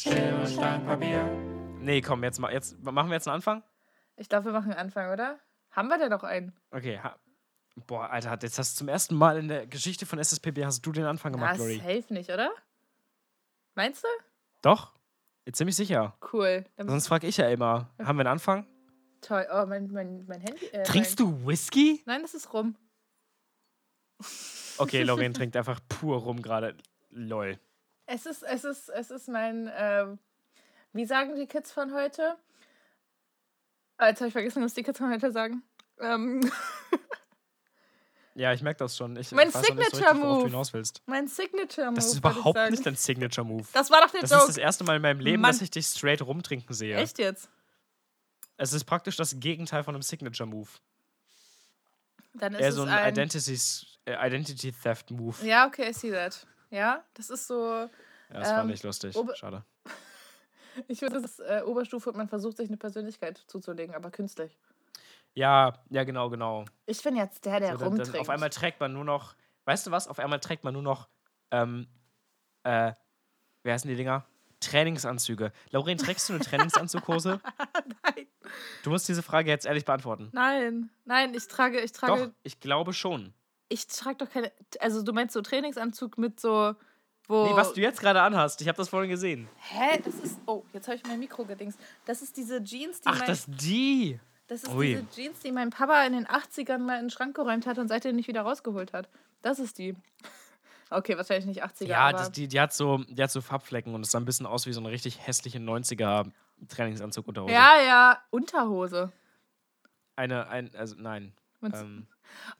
Schere, Stein, Papier. Nee, komm, jetzt, ma- jetzt machen wir jetzt einen Anfang? Ich glaube, wir machen einen Anfang, oder? Haben wir denn noch einen? Okay. Ha Boah, Alter, jetzt hast du zum ersten Mal in der Geschichte von SSPB hast du den Anfang gemacht, Na, Glory. safe nicht, oder? Meinst du? Doch? Jetzt ziemlich sicher. Cool. Dann Sonst frage ich ja immer. Haben wir einen Anfang? toll. Oh, mein, mein, mein Handy. Äh, Trinkst mein... du Whisky? Nein, das ist rum. Okay, Lorraine trinkt einfach pur rum gerade. Lol. Es ist, es ist, es ist mein, ähm, wie sagen die Kids von heute? Ah, Jetzt habe ich vergessen, was die Kids von heute sagen. Ähm, Ja, ich merke das schon. Ich Mein nicht so mein Signature Move. Das ist überhaupt nicht dein Signature-Move. Das war doch der Das Joke. ist das erste Mal in meinem Leben, Mann. dass ich dich straight rumtrinken sehe. Echt jetzt? Es ist praktisch das Gegenteil von einem Signature-Move. Dann ist Eher es so ein, ein. Identity, äh, Identity Theft Move. Ja, ja, okay, I see that. Ja, das ist so. Das war ähm, nicht lustig. Ober- Schade. Ich finde, das ist äh, Oberstufe und man versucht sich eine Persönlichkeit zuzulegen, aber künstlich. Ja, ja, genau, genau. Ich bin jetzt der, der So, dann, rumtrinkt. dann auf einmal trägt man nur noch, weißt du was? Auf einmal trägt man nur noch, ähm, äh, wie heißen die Dinger? Trainingsanzüge. Lauren, trägst du eine Trainingsanzughose? Nein. Du musst diese Frage jetzt ehrlich beantworten. Nein, nein, ich trage, ich trage, Doch, ich glaube schon. ich trage doch keine. Also du meinst so Trainingsanzug mit so, wo. Nee, was du jetzt gerade anhast, ich habe das vorhin gesehen. Hä? Das ist. Oh, jetzt habe ich mein Mikro gedingst. Das ist diese Jeans, die Ach, mein. das die. Das ist Ui. diese Jeans, die mein Papa in den 80ern mal in den Schrank geräumt hat und seitdem nicht wieder rausgeholt hat. Das ist die. Okay, wahrscheinlich nicht 80er, Ja, das, die, die, hat so, die hat so Farbflecken und es sah ein bisschen aus wie so eine richtig hässliche 90er Trainingsanzug Unterhose. ja, ja, Unterhose. Eine, ein, also nein. Ähm,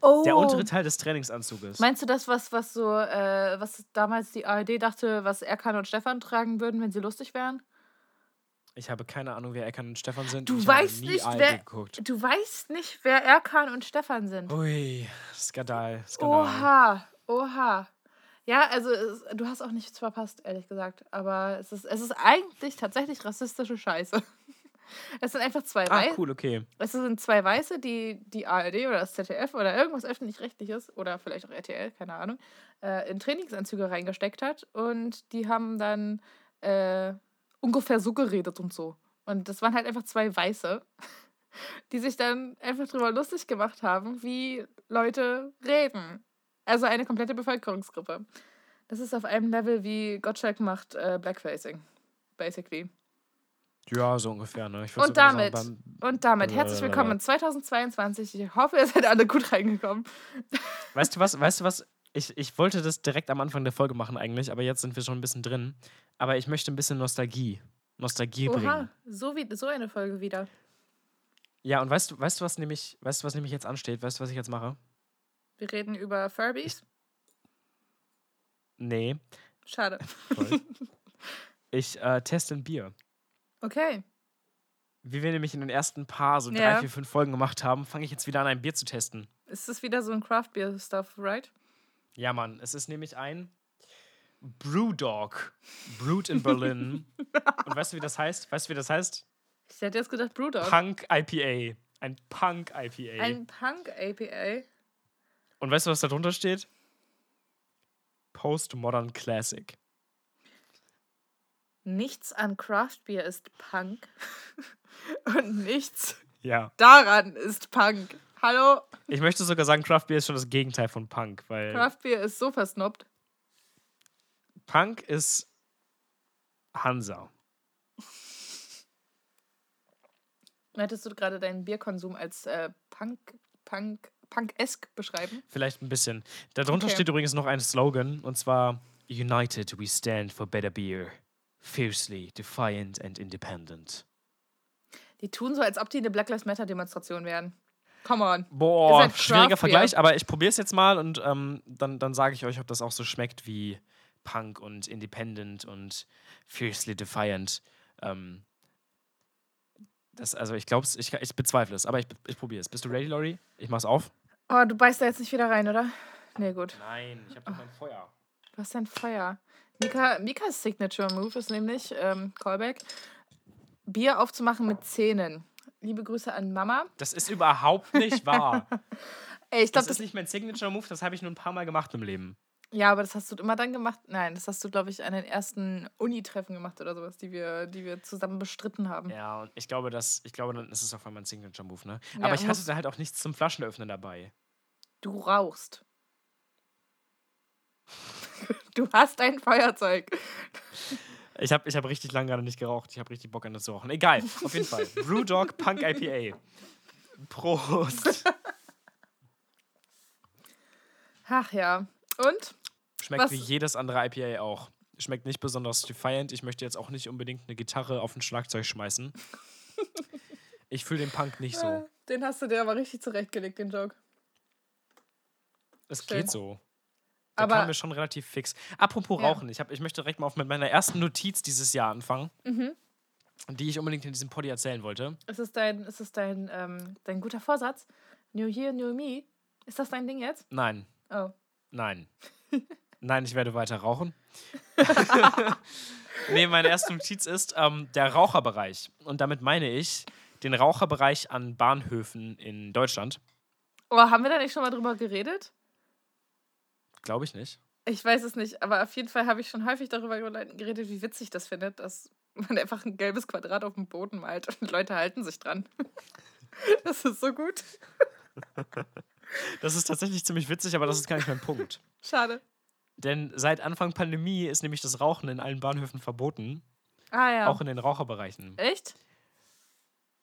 oh, der untere Teil des Trainingsanzuges. Meinst du das, was, was so, äh, was damals die ARD dachte, was Erkan und Stefan tragen würden, wenn sie lustig wären? Ich habe keine Ahnung, wer Erkan und Stefan sind. Du ich weißt nicht, ARD wer- geguckt. Du weißt nicht, wer Erkan und Stefan sind. Ui, Skandal. Skandal. Oha, oha. Ja, also es, du hast auch nichts verpasst, ehrlich gesagt. Aber es ist, es ist eigentlich tatsächlich rassistische Scheiße. Es sind einfach zwei Ah, Weiße. cool, okay. Es sind zwei Weiße, die die ARD oder das ZDF oder irgendwas öffentlich-rechtliches oder vielleicht auch RTL, keine Ahnung, äh, in Trainingsanzüge reingesteckt hat. Und die haben dann äh, ungefähr so geredet und so. Und das waren halt einfach zwei Weiße, die sich dann einfach drüber lustig gemacht haben, wie Leute reden. Also eine komplette Bevölkerungsgruppe. Das ist auf einem Level wie Gottschalk macht äh, Blackfacing, basically. Ja, so ungefähr, ne? Ich Und damit, sagen, und damit herzlich willkommen in 2022. Ich hoffe, ihr seid alle gut reingekommen. beim, weißt du was, weißt du was? Ich, ich wollte das direkt am Anfang der Folge machen eigentlich, aber jetzt sind wir schon ein bisschen drin. Aber ich möchte ein bisschen Nostalgie. Nostalgie Oha, bringen. so, wie, so eine Folge wieder. Ja, und weißt du, weißt du, was nämlich, weißt du, was nämlich jetzt ansteht? Weißt du, was ich jetzt mache? Wir reden über Furbies. Nee, Schade. toll. ich äh, teste ein Bier. Okay. Wie wir nämlich in den ersten paar, so drei, Ja. vier, fünf Folgen gemacht haben, fange ich jetzt wieder an, ein Bier zu testen. Ist das wieder so ein Craft Beer Stuff, right? Ja, Mann, es ist nämlich ein Brewdog. Brewed in Berlin. Und weißt du, wie das heißt? Weißt du, wie das heißt? Ich hätte jetzt gedacht Brewdog. Punk IPA. Ein Punk IPA. Ein Punk APA. Und weißt du, was da drunter steht? Postmodern Classic. Nichts an Craft Beer ist Punk. Und nichts Ja. daran ist Punk. Hallo? Ich möchte sogar sagen, Craft Beer ist schon das Gegenteil von Punk, weil Craft Beer ist so versnobbt. Punk ist Hansa. Möchtest du gerade deinen Bierkonsum als äh, Punk, Punk, Punk-esk beschreiben? Vielleicht ein bisschen. Darunter Okay. steht übrigens noch ein Slogan und zwar United we stand for better beer. Fiercely, defiant and independent. Die tun so, als ob die eine Black Lives Matter Demonstration wären. Come on. Boah, halt schwieriger Vergleich, aber ich probiere es jetzt mal und ähm, dann, dann sage ich euch, ob das auch so schmeckt wie Punk und Independent und Fiercely Defiant. Ähm, das, also ich glaube ich, ich bezweifle es, aber ich, ich probiere es. Bist du ready, Lori? Ich mach's auf. Oh, du beißt da jetzt nicht wieder rein, oder? Nee, gut. Nein, ich habe doch mein Feuer. Du hast ein Feuer. Mika, Mikas Signature Move ist nämlich, ähm, Callback, Bier aufzumachen mit Zähnen. Liebe Grüße an Mama. Das ist überhaupt nicht wahr. Ey, ich Das glaube, ist nicht mein Signature Move, das habe ich nur ein paar Mal gemacht im Leben. Ja, aber das hast du immer dann gemacht. Nein, das hast du, glaube ich, an den ersten Uni-Treffen gemacht oder sowas, die wir, die wir zusammen bestritten haben. Ja, und ich glaube, dass, ich glaube, dann ist es auf einmal ein Signature-Move, ne? Ja, Aber ich hatte da halt auch nichts zum Flaschenöffnen dabei. Du rauchst. Du hast ein Feuerzeug. Ich habe ich hab richtig lange gerade nicht geraucht. Ich habe richtig Bock an das zu rauchen. Egal, auf jeden Fall. Brewdog Punk IPA. Prost. Ach ja. Und? Schmeckt Was- wie jedes andere IPA auch. Schmeckt nicht besonders defiant. Ich möchte jetzt auch nicht unbedingt eine Gitarre auf ein Schlagzeug schmeißen. Ich fühle den Punk nicht so. Den hast du dir aber richtig zurechtgelegt, den Joke. Es schön. geht so. Der Aber- kam mir schon relativ fix. Apropos Ja. Rauchen, ich, hab, ich möchte direkt mal auf mit meiner ersten Notiz dieses Jahr anfangen, Mhm. die ich unbedingt in diesem Poddy erzählen wollte. Ist es dein, ist es dein, ähm, dein guter Vorsatz? New Year, New Me? Ist das dein Ding jetzt? Nein, Oh. nein. Nein, ich werde weiter rauchen. nee, meine erste Notiz ist ähm, der Raucherbereich. Und damit meine ich den Raucherbereich an Bahnhöfen in Deutschland. Oh, haben wir da nicht schon mal drüber geredet? Glaube ich nicht. Ich weiß es nicht, aber auf jeden Fall habe ich schon häufig darüber geredet, wie witzig das findet, dass man einfach ein gelbes Quadrat auf dem Boden malt und Leute halten sich dran. Das ist so gut. Das ist tatsächlich ziemlich witzig, aber das ist gar nicht mein Punkt. Schade. Denn seit Anfang Pandemie ist nämlich das Rauchen in allen Bahnhöfen verboten. Ah ja. Auch in den Raucherbereichen. Echt?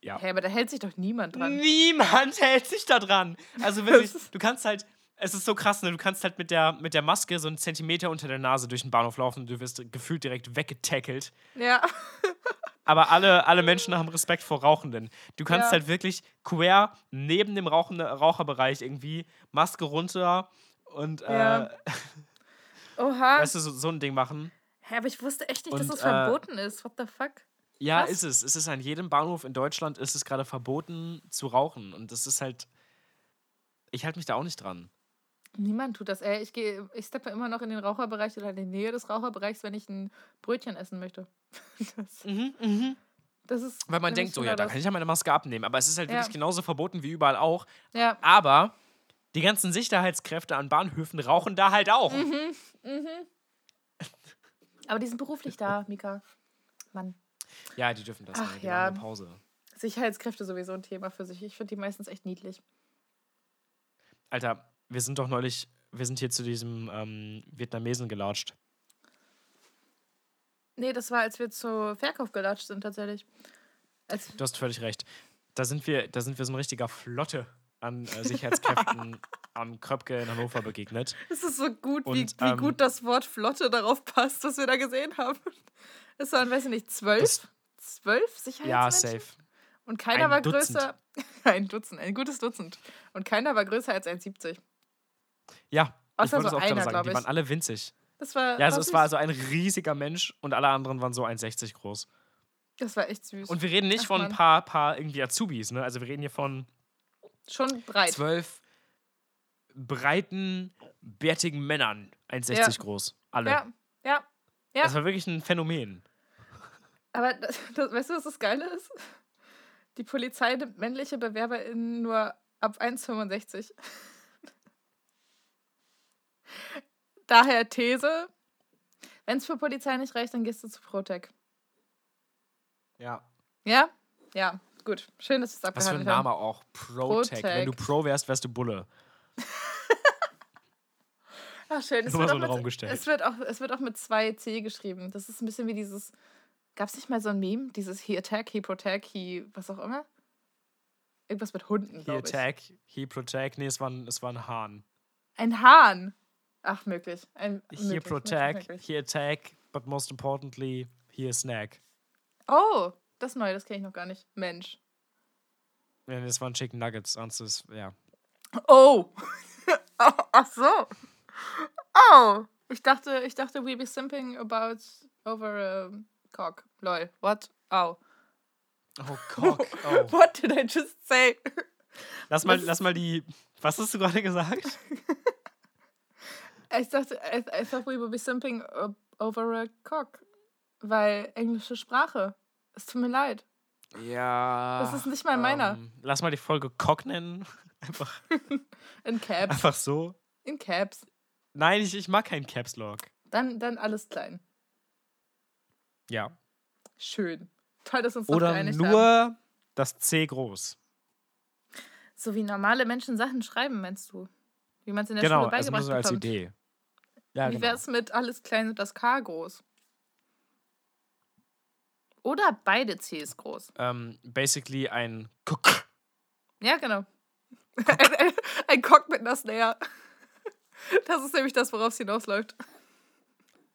Ja. Hey, aber da hält sich doch niemand dran. Niemand hält sich da dran. Also wirklich, du kannst halt, es ist so krass, ne? Du kannst halt mit der, mit der Maske so einen Zentimeter unter der Nase durch den Bahnhof laufen. Du wirst gefühlt direkt weggetackelt. Ja. Aber alle, alle Menschen haben Respekt vor Rauchenden. Du kannst Ja. halt wirklich quer neben dem Rauchende, Raucherbereich irgendwie Maske runter und äh, Ja. Oha. weißt du, so, so ein Ding machen. Hä, aber ich wusste echt nicht, dass Und, das äh, verboten ist. What the fuck? Ja, Krass. ist es. Es ist an jedem Bahnhof in Deutschland ist es gerade verboten zu rauchen. Und das ist halt. Ich halte mich da auch nicht dran. Niemand tut das. Ey, ich gehe, ich steppe immer noch in den Raucherbereich oder in die Nähe des Raucherbereichs, wenn ich ein Brötchen essen möchte. Das, das ist. Weil man denkt so, ja, da kann ich ja meine Maske abnehmen. Aber es ist halt Ja. wirklich genauso verboten wie überall auch. Ja. Aber die ganzen Sicherheitskräfte an Bahnhöfen rauchen da halt auch. Mhm. Aber die sind beruflich da, Mika. Mann. Ja, die dürfen das. Ach die ja. machen eine Pause. Sicherheitskräfte sowieso ein Thema für sich. Ich finde die meistens echt niedlich. Alter, wir sind doch neulich, wir sind hier zu diesem ähm, Vietnamesen gelatscht. Nee, das war, als wir zu Verkauf gelatscht sind, tatsächlich. Als, Du hast völlig recht. Da sind wir, da sind wir so ein richtiger Flotte an äh, Sicherheitskräften am Kröpke in Hannover begegnet. es ist so gut, wie, Und, wie ähm, gut das Wort Flotte darauf passt, was wir da gesehen haben. Es waren, weiß ich nicht, zwölf? Zwölf Ja, Sicherheitsmenschen? safe. Und keiner Ein war Dutzend. größer. Ein Dutzend, ein gutes Dutzend. Und keiner war größer als 1,70. Ja, Außer ich wollte so es auch einer, gerade sagen. Die waren alle winzig. Das war. Ja, also es war also ein riesiger Mensch und alle anderen waren so 1,60 groß. Das war echt süß. Und wir reden nicht Ach, von ein paar, paar irgendwie Azubis, ne? Also wir reden hier von Schon breit. zwölf breiten, bärtigen Männern, 1,60 Ja. groß. Alle. Ja, ja. ja. Das war wirklich ein Phänomen. Aber das, das, weißt du, was das Geile ist? Die Polizei nimmt männliche BewerberInnen nur ab 1,65. Daher These: Wenn es für Polizei nicht reicht, dann gehst du zu Protec. Ja. Ja? Ja, gut. Schön, dass wir es Was für ein abgehandelt Name haben. auch. Protec. Wenn du. Pro wärst, wärst du Bulle. Ach, schön. Es wird, so auch mit, es, wird auch, es wird auch mit zwei C geschrieben. Das ist ein bisschen wie dieses. Gab es nicht mal so ein Meme? Dieses He Attack, He Protect, He. was auch immer? Irgendwas mit Hunden, He glaube ich. attack, he protect. Nee, es war ein, es war ein Hahn. Ein Hahn. Ach, möglich. Ein, He möglich, protect, möglich, möglich. he attack, but most importantly, he a snack. Oh, das ist neu, das kenne ich noch gar nicht. Mensch. Ja, das waren Chicken Nuggets. Sonst ist, ja. Oh. oh. Ach so. Oh. Ich dachte, ich dachte, we be simping about over a cock. Lol. What? Oh. Oh, Cock. Oh. What did I just say? Lass mal, lass mal die. Was hast du gerade gesagt? Ich dachte, I, I thought we would be simping over a cock. Weil englische Sprache. Es tut mir leid. Ja. Das ist nicht mal meiner. ähm, lass mal die Folge Cock nennen. Einfach, In Caps. einfach so. In Caps. Nein, ich, ich mag keinen Caps Lock. Dann, dann alles klein. Ja. Schön. Toll, dass uns Oder geeinigt nur haben. das C groß. So wie normale Menschen Sachen schreiben, meinst du? Wie man es in der Genau, Schule also beigebracht so als bekommt. Idee. Ja, Wie genau. wär's mit alles klein und das K groß? Oder beide Cs groß. Ähm, basically ein Kuck. Ja, genau. ein, ein, ein Cock mit einer Snare. Das ist nämlich das, worauf es hinausläuft.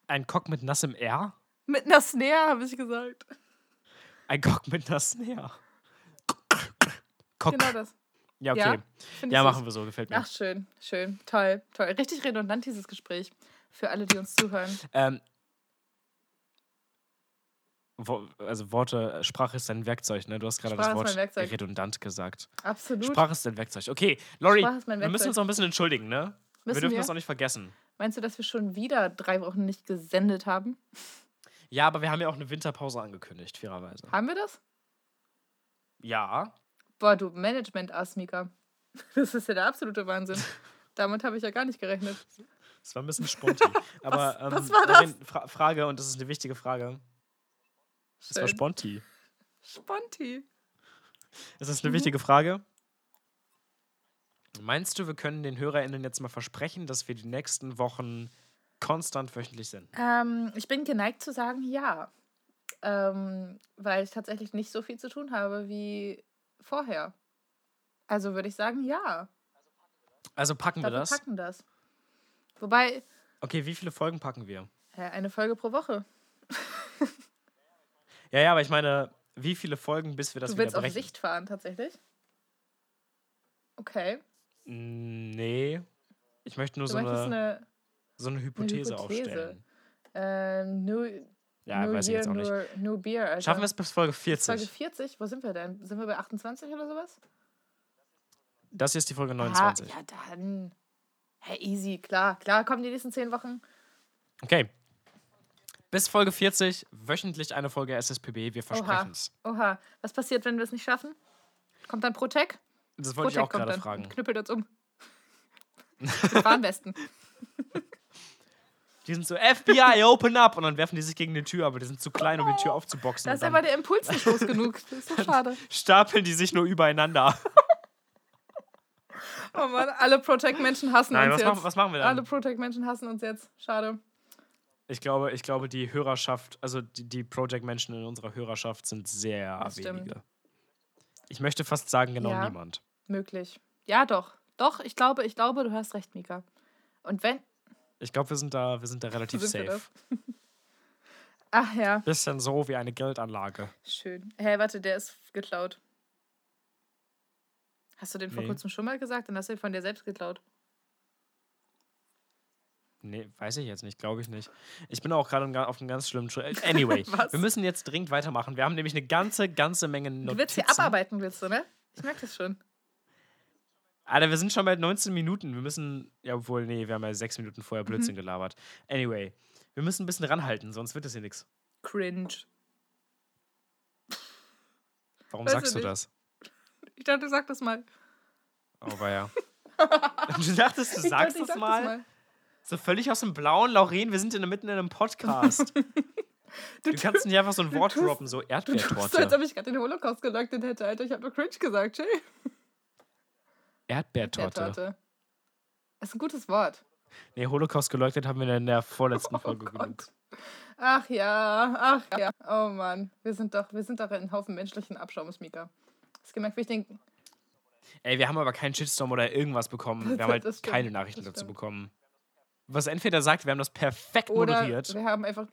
Ein Cock mit nassem R? Mit einer Snare, habe ich gesagt. Ein Cock mit einer Snare. Cock. Genau das. Ja, okay. Ja, Ja, machen wir so, gefällt mir. Ach, schön, schön. Toll, toll. Richtig redundant, dieses Gespräch. Für alle, die uns zuhören. Ähm, also Worte, Sprache ist dein Werkzeug, ne? Du hast gerade das Wort redundant gesagt. Absolut. Sprache ist dein Werkzeug. Okay, Lori, wir müssen uns noch ein bisschen entschuldigen, ne? wir Müssen dürfen wir? das auch nicht vergessen. Meinst du, dass wir schon wieder drei Wochen nicht gesendet haben? Ja, aber wir haben ja auch eine Winterpause angekündigt, fairerweise. Haben wir das? Ja. Boah, du Management-Ass, Mika. Das ist ja der absolute Wahnsinn. Damit habe ich ja gar nicht gerechnet. Das war ein bisschen sponti. Aber ähm, was war Lauren, Fra Frage, und das ist eine wichtige Frage. Das war Schön. sponti. Sponti. Das Mhm. ist eine wichtige Frage. Meinst du, wir können den HörerInnen jetzt mal versprechen, dass wir die nächsten Wochen konstant wöchentlich sind? Ähm, ich bin geneigt zu sagen, ja. Ähm, weil ich tatsächlich nicht so viel zu tun habe wie vorher. Also würde ich sagen, ja. Also packen wir Wir das? packen das. Wobei, Okay, wie viele Folgen packen wir? äh, eine Folge pro Woche. Ja, ja, aber ich meine, wie viele Folgen, bis wir das du wieder willst auf? Sicht fahren, tatsächlich? Okay. Nee. Ich möchte nur so eine, eine, so eine Hypothese, Hypothese. aufstellen. äh, New, Ja, New weiß ich Year, jetzt auch nicht. New, Beer. Alter. Schaffen wir es bis Folge Folge 40? 40? Wo sind wir denn? Sind wir bei 28 oder sowas? Das hier ist die Folge Ah, 29. ja, dann. Hey, easy, klar, klar, kommen die nächsten 10 Wochen. Okay. Bis Folge 40, wöchentlich eine Folge SSPB. Wir versprechen es. Oha, was passiert, wenn wir es nicht schaffen? Kommt dann Protec? Das wollte ich auch gerade fragen. knüppelt uns um. Mit Warnwesten. Die sind so, FBI, open up! Und dann werfen die sich gegen die Tür, aber die sind zu klein, um die Tür aufzuboxen. Da ist aber der Impuls nicht groß genug. Das ist so schade. stapeln die sich nur übereinander. Oh Mann, alle Protect-Menschen hassen Nein, uns was jetzt. machen, was machen wir alle dann? Protect-Menschen hassen uns jetzt. Schade. Ich glaube, ich glaube, die Hörerschaft, also die, die Project-Menschen in unserer Hörerschaft sind sehr Das stimmt. wenige. Ich möchte fast sagen, genau Ja. niemand. Möglich. Ja, doch. Doch, ich glaube, ich glaube, du hast recht, Mika. Und wenn. Ich glaube, wir sind da, wir sind da relativ Sind safe. Ach ja, Bisschen so wie eine Geldanlage. schön. Hey, warte, der ist geklaut. Hast du den vor Nee. kurzem schon mal gesagt? Dann hast du ihn von dir selbst geklaut. Nee, weiß ich jetzt nicht, glaube ich nicht. Ich bin auch gerade auf einem ganz schlimmen Schritt. Anyway, Was? wir müssen jetzt dringend weitermachen. Wir haben nämlich eine ganze, ganze Menge Du Notizen. willst hier abarbeiten, willst du, ne? Ich merke das schon. Alter, wir sind schon bei 19 Minuten. Wir müssen, ja, obwohl, nee, wir haben ja sechs Minuten vorher Mhm. Blödsinn gelabert. Anyway, wir müssen ein bisschen ranhalten, sonst wird das hier nichts. Cringe. Warum Weiß sagst du nicht. das? Ich dachte, du sag das mal. Oh, war ja. du dachtest, du Ich sagst dachte, das sag mal? So völlig aus dem Blauen, Lauren, wir sind in, mitten in einem Podcast. du kannst nicht einfach so ein Wort droppen, so Du tust so, als Erdbeertorte. ob ich gerade den Holocaust geleugnet hätte, Alter. Ich habe nur cringe gesagt, Jay. Erdbeertorte. Erdbeertorte. Das ist ein gutes Wort. Nee, Holocaust geleugnet haben wir in der vorletzten Oh Folge genug. Gott. Ach ja, ach ja. Oh Mann. Wir sind doch, wir sind doch ein Haufen menschlichen Abschaums, Mika. Hast gemerkt, wie ich den. Ey, wir haben aber keinen Shitstorm oder irgendwas bekommen. Wir haben halt stimmt, keine Nachrichten dazu stimmt. bekommen. Was entweder sagt, wir haben das perfekt Oder moderiert. wir haben einfach.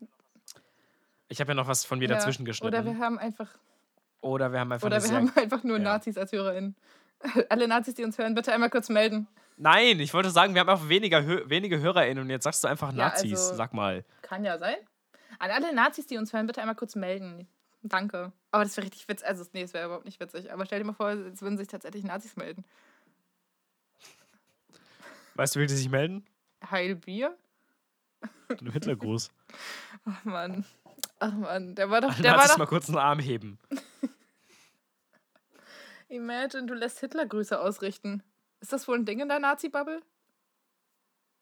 Ich habe ja noch was von mir ja, dazwischen geschnitten. Oder wir haben einfach. Oder wir haben einfach Oder wir haben einfach nur ja. Nazis als HörerInnen. Alle Nazis, die uns hören, bitte einmal kurz melden. Nein, ich wollte sagen, wir haben einfach weniger Hö wenige HörerInnen und jetzt sagst du einfach Ja, Nazis. also- Sag mal. Kann ja sein. An alle Nazis, die uns hören, bitte einmal kurz melden. Danke. Aber das wäre richtig witzig. Also, nee, das wäre überhaupt nicht witzig. Aber stell dir mal vor, es würden sich tatsächlich Nazis melden. Weißt du, wie die sich melden? Heilbier? Einem Hitlergruß. Ach Mann. Ach Mann. Der war doch. Der war Nazis doch. mal kurz einen Arm heben. Imagine, du lässt Hitlergrüße ausrichten. Ist das wohl ein Ding in der Nazi-Bubble?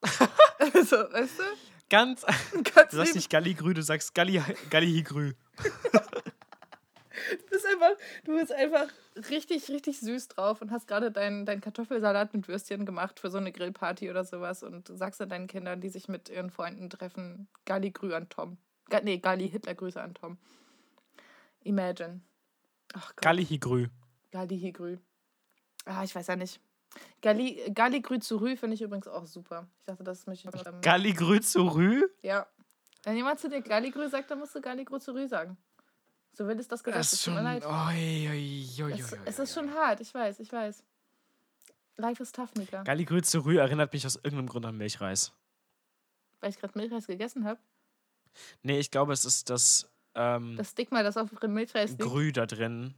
also, weißt du? Ganz. Ganz Du sagst nicht Galligrü, du sagst Galli, Gallihigrü. Du bist einfach, du bist einfach richtig, richtig süß drauf und hast gerade deinen dein Kartoffelsalat mit Würstchen gemacht für so eine Grillparty oder sowas und sagst dann deinen Kindern, die sich mit ihren Freunden treffen, Galli Grü an Tom. Ga, nee, Galli Hitler Grüße an Tom. Imagine. Gott. Gallihigrü. Galli Higrü. Ah, ich weiß ja nicht. Galli, Galli Grü zu Rü finde ich übrigens auch super. Ich dachte, das möchte ich. Ähm, Galligrü zu Rü? ja. Wenn jemand zu dir Galli Grü sagt, dann musst du Galli Grü zu Rü sagen. So will es das gesagt. Das Es ist schon. leid. Oi, oi, oi, Es, es ist schon hart, ich weiß, ich weiß. Life is tough, Mika. Galligrü zu Rü erinnert mich aus irgendeinem Grund an Milchreis. Weil ich gerade Milchreis gegessen habe. Nee, ich glaube, es ist das, ähm, Das Stigma, das auf Milchreis liegt, Grü da drin.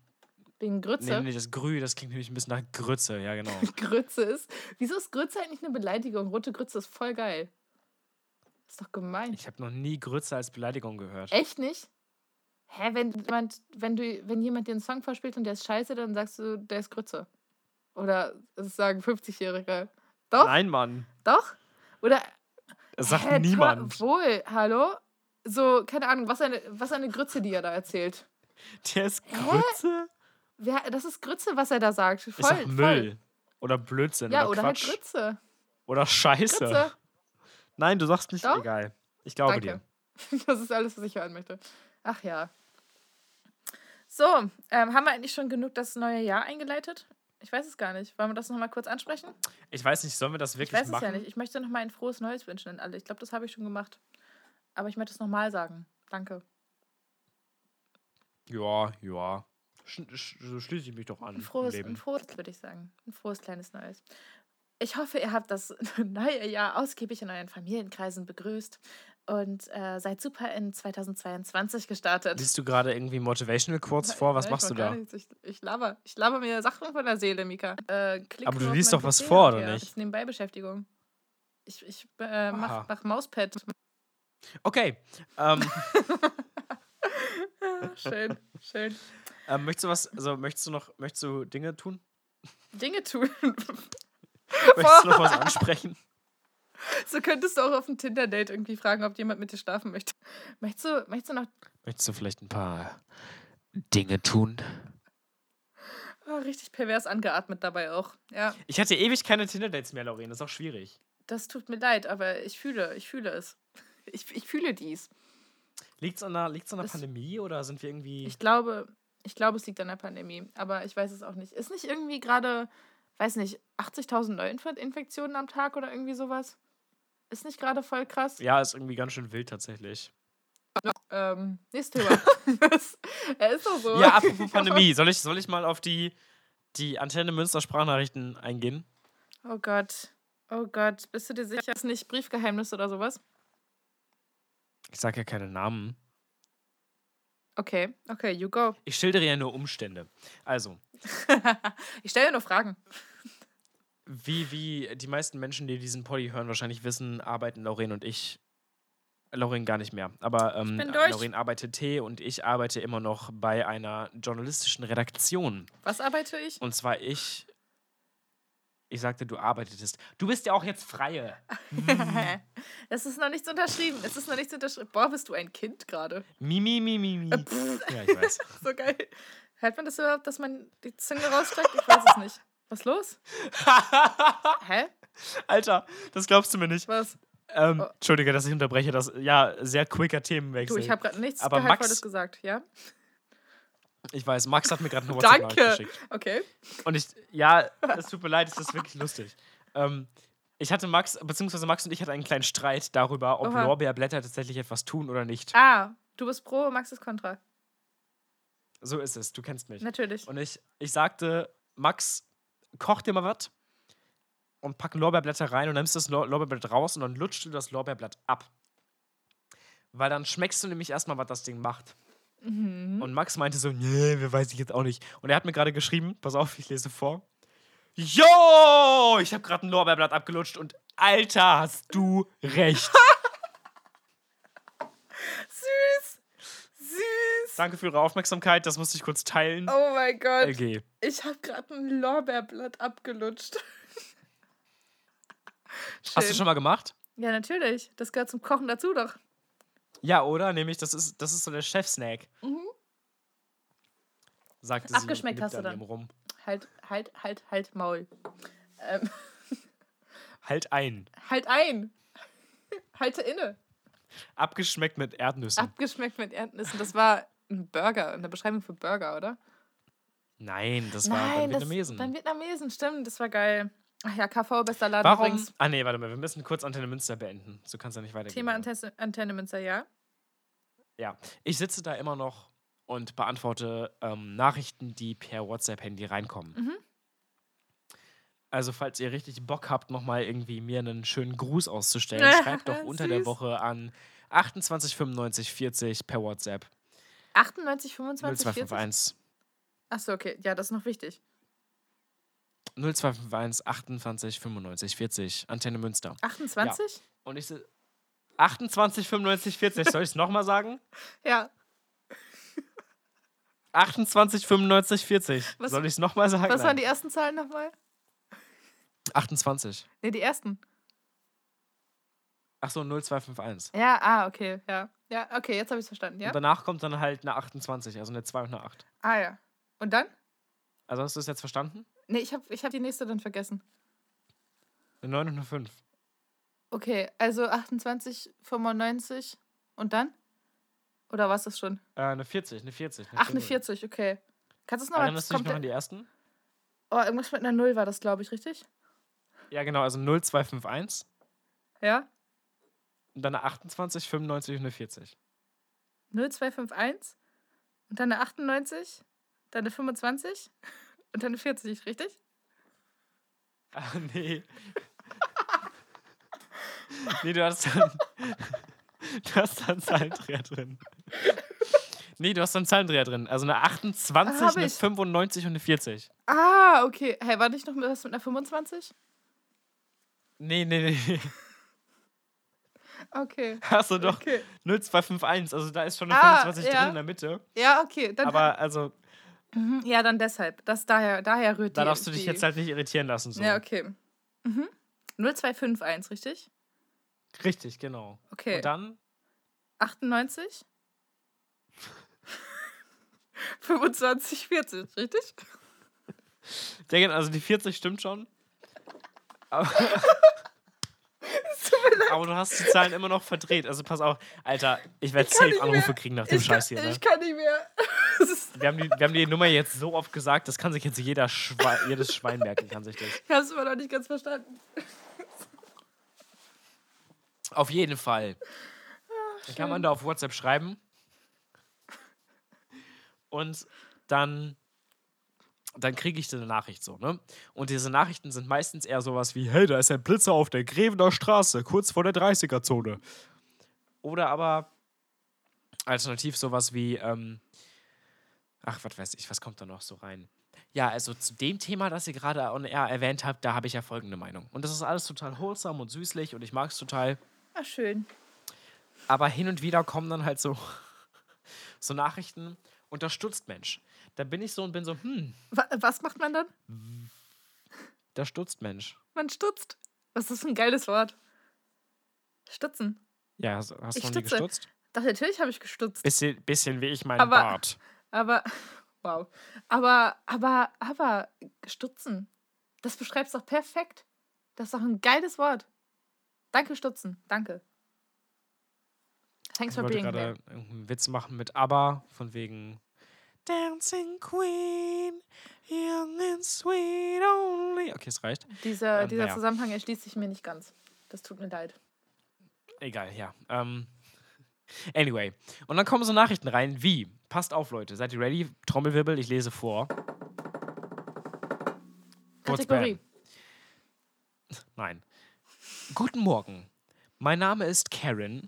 Wegen Nee, Grütze. nee, das Grü, das klingt nämlich ein bisschen nach Grütze, ja, genau. Grütze ist. Wieso ist Grütze eigentlich eine Beleidigung? Rote Grütze ist voll geil. Ist doch gemein. Ich habe noch nie Grütze als Beleidigung gehört. Echt nicht? Hä, wenn jemand, wenn du, wenn jemand dir einen Song vorspielt und der ist scheiße, dann sagst du, der ist Grütze. Oder das sagen 50-Jährige. Doch? Nein, Mann. Doch? Oder Das sagt Hä, niemand. Wohl, hallo? So, keine Ahnung, was eine, was eine Grütze, die er da erzählt. Der ist Grütze? Wer, das ist Grütze, was er da sagt. Voll, Ich sag voll. Müll. Oder Blödsinn. Ja, oder, oder halt. Grütze. Oder Scheiße. Grütze. Nein, du sagst nicht Doch? egal. Ich glaube Danke. dir. Das ist alles, was ich hören möchte. Ach ja. So, ähm, haben wir eigentlich schon genug das neue Jahr eingeleitet? Ich weiß es gar nicht. Wollen wir das nochmal kurz ansprechen? Ich weiß nicht, sollen wir das Ich wirklich weiß machen? es ja nicht. Ich möchte nochmal ein frohes Neues wünschen an alle. Ich glaube, das habe ich schon gemacht. Aber ich möchte es nochmal sagen. Danke. Ja, ja. Sch sch so schließe ich mich doch an. Ein frohes, im Leben. ein frohes, würde ich sagen. Ein frohes kleines Neues. Ich hoffe, ihr habt das neue Jahr ausgiebig in euren Familienkreisen begrüßt und äh, seid super in 2022 gestartet. Liest du gerade irgendwie Motivational Quotes vor? Was ich machst du da? nichts. Ich, ich, laber, ich laber mir Sachen von der Seele, Mika. Äh, Aber du liest doch was PC vor, oder ja, nicht? Das ist Nebenbeibeschäftigung. Ich, ich äh, mach, mach Mauspad. Okay. Ähm, schön, schön. Ähm, möchtest du was, also möchtest du noch, möchtest du Dinge tun? Dinge tun. Möchtest du noch was ansprechen? so könntest du auch auf ein Tinder-Date irgendwie fragen, ob jemand mit dir schlafen möchte. Möchtest du, möchtest du noch Möchtest du vielleicht ein paar Dinge tun? oh, richtig pervers angeatmet dabei auch? Ja, Ich hatte ewig keine Tinder-Dates mehr, Lauren. Das ist auch schwierig. das tut mir leid, aber ich fühle, ich fühle es. Ich, ich fühle dies. Liegt es an der, liegt's an der Das- Pandemie oder sind wir irgendwie. Ich glaube, ich glaube, es liegt an der Pandemie, aber ich weiß es auch nicht. Ist nicht irgendwie gerade, weiß nicht, 80.000 Neuinfektionen am Tag oder irgendwie sowas? Ist nicht gerade voll krass? ja, ist irgendwie ganz schön wild tatsächlich. Ähm, nächstes Thema. Das- er ist doch so. Ja, apropos Pandemie. Soll ich, soll ich mal auf die, die Antenne Münster Sprachnachrichten eingehen? Oh Gott. Oh Gott. Bist du dir sicher, es ist nicht Briefgeheimnis oder sowas? Ich sage ja keine Namen. Okay, okay, you go. Ich schildere ja nur Umstände. Also, ich stelle nur Fragen. wie, wie die meisten Menschen, die diesen Poddy hören, wahrscheinlich wissen, arbeiten Lauren und ich. Lauren gar nicht mehr. Aber ähm. Lauren arbeitet T und ich arbeite immer noch bei einer journalistischen Redaktion. Was arbeite ich? Und zwar ich. Ich sagte, du arbeitetest. Du bist ja auch jetzt Freie. Es ist noch nichts unterschrieben. Es ist noch nichts unterschrieben. Boah, bist du ein Kind gerade. Mi, mi, mi, mi, mi. Pff. Ja, ich weiß. So geil. Hört man das überhaupt, dass man die Zunge rausstreckt? Ich weiß es nicht. Was los? Hä? Alter, das glaubst du mir nicht. Was? Ähm, Oh. Entschuldige, dass ich unterbreche. Das ja sehr quicker Themenwechsel. Du, ich habe gerade nichts Aber Gehaltvolles Max- gesagt, ja? Ich weiß, Max hat mir gerade eine WhatsApp-Nachricht Danke. geschickt. Okay. Und ich, ja, es tut mir leid, es ist wirklich lustig. Ähm, ich hatte Max, beziehungsweise Max und ich hatten einen kleinen Streit darüber, ob Oha. Lorbeerblätter tatsächlich etwas tun oder nicht. Ah, du bist pro, Max ist kontra. So ist es, du kennst mich. Natürlich. Und ich, ich sagte, Max, koch dir mal was und pack Lorbeerblätter rein und nimmst das Lor Lorbeerblatt raus und dann lutscht du das Lorbeerblatt ab. Weil dann schmeckst du nämlich erstmal, was das Ding macht. Mhm. Und Max meinte so, nee, wir weiß ich jetzt auch nicht. Und er hat mir gerade geschrieben, pass auf, ich lese vor. Jo, ich habe gerade ein Lorbeerblatt abgelutscht und Alter, hast du recht. Süß. Süß. Danke für Ihre Aufmerksamkeit, das musste ich kurz teilen. Oh mein Gott. LG. Ich habe gerade ein Lorbeerblatt abgelutscht. Hast du Schön. schon mal gemacht? Ja, natürlich. Das gehört zum Kochen dazu doch. Ja, oder? Nämlich, das ist, das ist so der Chef-Snack. Mhm. Sagte sie. Abgeschmeckt hast du an dann. Rum. Halt, halt, halt, halt Maul. Ähm, Halt ein. halt ein. Halte inne. Abgeschmeckt mit Erdnüssen. Abgeschmeckt mit Erdnüssen. Das war ein Burger, eine Beschreibung für Burger, oder? Nein, das war beim das- Vietnamesen. Beim Vietnamesen, stimmt. Das war geil. Ach ja, KV, bester Laden Warum? übrigens. Ah, nee, warte mal. Wir müssen kurz Antenne Münster beenden. So kannst du nicht weitergehen. Thema? Antenne, Antenne Münster, ja. Ja. Ich sitze da immer noch und beantworte ähm, Nachrichten, die per WhatsApp-Handy reinkommen. Mhm. Also, falls ihr richtig Bock habt, nochmal irgendwie mir einen schönen Gruß auszustellen, schreibt doch unter der. Woche an 28 95 40 per WhatsApp 98, 25, 40. 0251 Achso, okay. Ja, das ist noch wichtig. 0251 28 95 40 Antenne Münster. 28? Und ich se- 28 95 40, soll ich es nochmal sagen? Ja. 28 95 40. Was- soll ich es nochmal sagen? Was waren die ersten Zahlen nochmal? 28. Ne, die ersten. Achso, 0251. Ja, ah, okay, ja. Ja, okay, jetzt habe ich es verstanden, ja? Und danach kommt dann halt eine 28, also eine 2 und eine 8. Ah, ja. Und dann? Also hast du es jetzt verstanden? Nee, ich habe ich hab die nächste dann vergessen. Eine 9 und eine 5. Okay, also 28, 95 und dann? Oder war es das schon? Äh, eine 40, eine 40. Ach, eine 40, okay. Kannst du es nochmal? Erinnerst du dich noch an die ersten? Oh, irgendwas mit einer Null war das, glaube ich, richtig? Ja, genau, also 0251, Ja? und dann eine 28, 95 und eine 40. 0251 und dann eine 98, dann eine 25 und dann eine 40, richtig? Ah, nee. nee, du hast dann. du hast da einen Zahlendreher drin. Nee, du hast da einen Zahlendreher drin. Also eine 28, Ah, eine ich. 95 und eine 40. Ah, okay. Hey, war nicht noch was mit einer 25? Nee, nee, nee. Okay. Hast du doch Okay. 0251. Also da ist schon eine Ah, 25 ja. drin in der Mitte. Ja, okay. Dann Aber also, Mhm, ja, dann deshalb. Das daher, daher rührt da die. darfst du dich die, jetzt halt nicht irritieren lassen. So. Ja, okay. Mhm. 0251, richtig? Richtig, genau. Okay. Und dann 98? 25, 40, richtig? Genau, also die 40 stimmt schon. Aber, aber du hast die Zahlen immer noch verdreht. Also pass auf, Alter, ich werde safe Anrufe mehr. kriegen nach dem ich Scheiß kann, hier. Ne? Ich kann nicht mehr. Wir, haben die, wir haben die Nummer jetzt so oft gesagt, das kann sich jetzt jeder Schwe jedes Schwein merken, kann sich das. ich habe es immer noch nicht ganz verstanden. Auf jeden Fall. Dann kann man da auf WhatsApp schreiben. Und dann, dann kriege ich eine Nachricht so, ne? Und diese Nachrichten sind meistens eher sowas wie, hey, da ist ein Blitzer auf der Grevener Straße, kurz vor der 30er-Zone. Oder aber alternativ sowas wie, ähm, ach, was weiß ich, was kommt da noch so rein? Ja, also zu dem Thema, das ihr gerade on air erwähnt habt, da habe ich ja folgende Meinung. Und das ist alles total wholesome und süßlich und ich mag es total. Ah, schön. Aber hin und wieder kommen dann halt so, so Nachrichten, unterstützt Mensch. Da bin ich so und bin so, hm, Wa was macht man dann? da stutzt Mensch. Man stutzt. Was ist ein geiles Wort? Stutzen. Ja, hast, hast du Ich noch nie gestutzt? Doch, natürlich habe ich gestutzt. Bisschen, bisschen wie ich meinen Aber- Bart. Aber, wow. Aber, aber, aber, stutzen. Das beschreibst doch perfekt. Das ist doch ein geiles Wort. Danke, Stutzen. Danke. Thanks Ich for wollte being gerade there. einen Witz machen mit ABBA, von wegen Dancing Queen, young and sweet only. Okay, es reicht. Dieser, ähm, dieser naja. Zusammenhang erschließt sich mir nicht ganz. Das tut mir leid. Egal, ja. Ähm, anyway. Und dann kommen so Nachrichten rein wie, passt auf, Leute, seid ihr ready? Trommelwirbel, ich lese vor. Kategorie. Nein. Guten Morgen. Mein Name ist Karen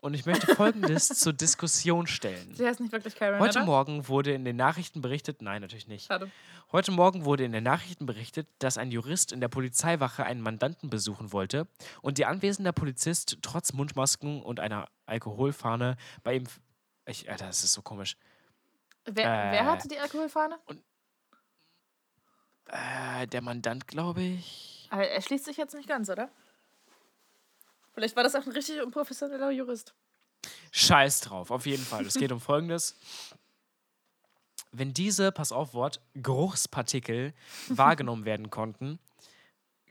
und ich möchte Folgendes zur Diskussion stellen. Sie heißt nicht wirklich Karen, Heute oder? Morgen wurde in den Nachrichten berichtet, nein, natürlich nicht. Schade. Heute Morgen wurde in den Nachrichten berichtet, dass ein Jurist in der Polizeiwache einen Mandanten besuchen wollte und die anwesende Polizist trotz Mundmasken und einer Alkoholfahne bei ihm. Ich, Alter, das ist so komisch. Wer, Äh. wer hatte die Alkoholfahne? Äh, der Mandant, glaube ich. Aber er schließt sich jetzt nicht ganz, oder? Vielleicht war das auch ein richtig unprofessioneller Jurist. Scheiß drauf, auf jeden Fall. Es geht um Folgendes. Wenn diese, pass auf Wort, Geruchspartikel wahrgenommen werden konnten,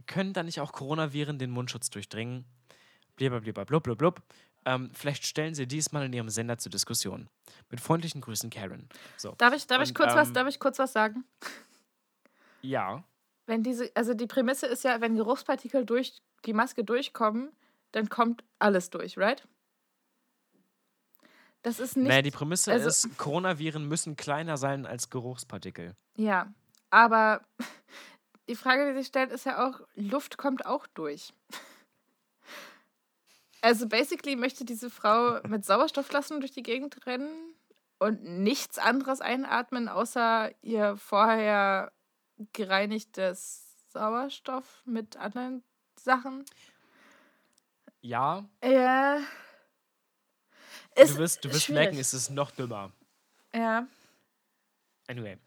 können dann nicht auch Coronaviren den Mundschutz durchdringen? Blablabla, blub, blub, blub. Ähm, vielleicht stellen Sie diesmal in Ihrem Sender zur Diskussion. Mit freundlichen Grüßen, Karen. So. Darf ich, darf ich, Und, kurz, was, ähm, darf ich kurz was sagen? Ja. Wenn diese, also die Prämisse ist ja, wenn Geruchspartikel durch die Maske durchkommen, dann kommt alles durch, right? Das ist nicht. Naja, die Prämisse also- ist, Coronaviren müssen kleiner sein als Geruchspartikel. Ja, aber die Frage, die sich stellt, ist ja auch, Luft kommt auch durch. Also basically möchte diese Frau mit Sauerstoffflaschen durch die Gegend rennen und nichts anderes einatmen, außer ihr vorher gereinigtes Sauerstoff mit anderen Sachen. Ja, Ja. Ist du wirst, du wirst schwierig. merken, es ist noch dümmer. Ja. Anyway.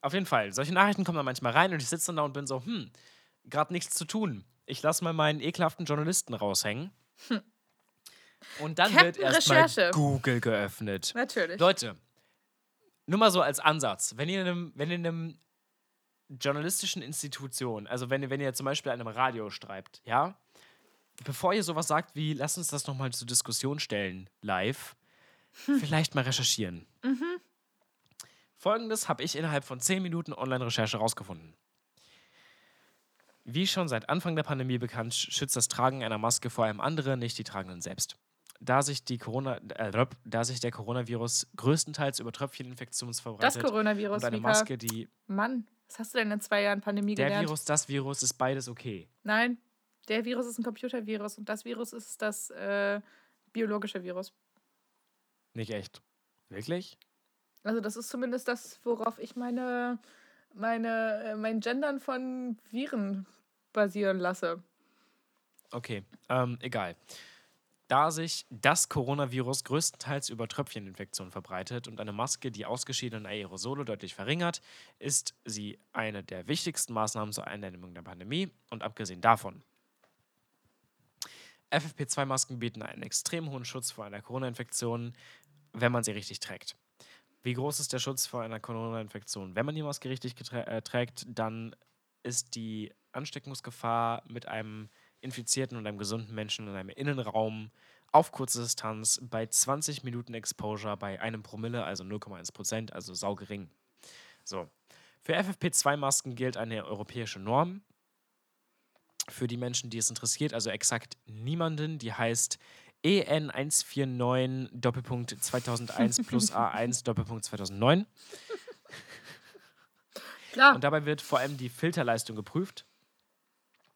Auf jeden Fall, solche Nachrichten kommen dann manchmal rein und ich sitze dann da und bin so, hm, gerade nichts zu tun. Ich lasse mal meinen ekelhaften Journalisten raushängen. Und dann wird Captain erstmal Recherche. Google geöffnet. Natürlich. Leute, nur mal so als Ansatz, wenn ihr in einem, wenn ihr in einem journalistischen Institution, also wenn ihr, wenn ihr zum Beispiel an einem Radio schreibt, ja, bevor ihr sowas sagt wie, lass uns das nochmal zur Diskussion stellen, live, vielleicht mal recherchieren. Folgendes habe ich innerhalb von 10 Minuten Online-Recherche rausgefunden. Wie schon seit Anfang der Pandemie bekannt, schützt das Tragen einer Maske vor allem andere, nicht die Tragenden selbst. Da sich, die Corona, äh, da sich der Coronavirus größtenteils über Tröpfcheninfektionen das verbreitet Coronavirus, und eine Mika. Maske, die Mann, was hast du denn in zwei Jahren Pandemie der gelernt? Virus, das Virus ist beides okay. Nein, der Virus ist ein Computervirus und das Virus ist das äh, biologische Virus. Nicht echt. Wirklich? Also das ist zumindest das, worauf ich meine, meine, äh, mein Gendern von Viren basieren lasse. Okay, ähm, egal. Da sich das Coronavirus größtenteils über Tröpfcheninfektionen verbreitet und eine Maske die ausgeschiedenen Aerosole deutlich verringert, ist sie eine der wichtigsten Maßnahmen zur Eindämmung der Pandemie und abgesehen davon. FFP2-Masken bieten einen extrem hohen Schutz vor einer Corona-Infektion, wenn man sie richtig trägt. Wie groß ist der Schutz vor einer Corona-Infektion? Wenn man die Maske richtig äh, trägt, dann ist die Ansteckungsgefahr mit einem infizierten und einem gesunden Menschen in einem Innenraum auf kurze Distanz bei 20 Minuten Exposure bei einem Promille, also 0,1 Prozent, also saugering. So. Für FFP2-Masken gilt eine europäische Norm. Für die Menschen, die es interessiert, also exakt niemanden, die heißt E EN149 Doppelpunkt 2001 plus A1 Doppelpunkt 2009. Klar. Und dabei wird vor allem die Filterleistung geprüft.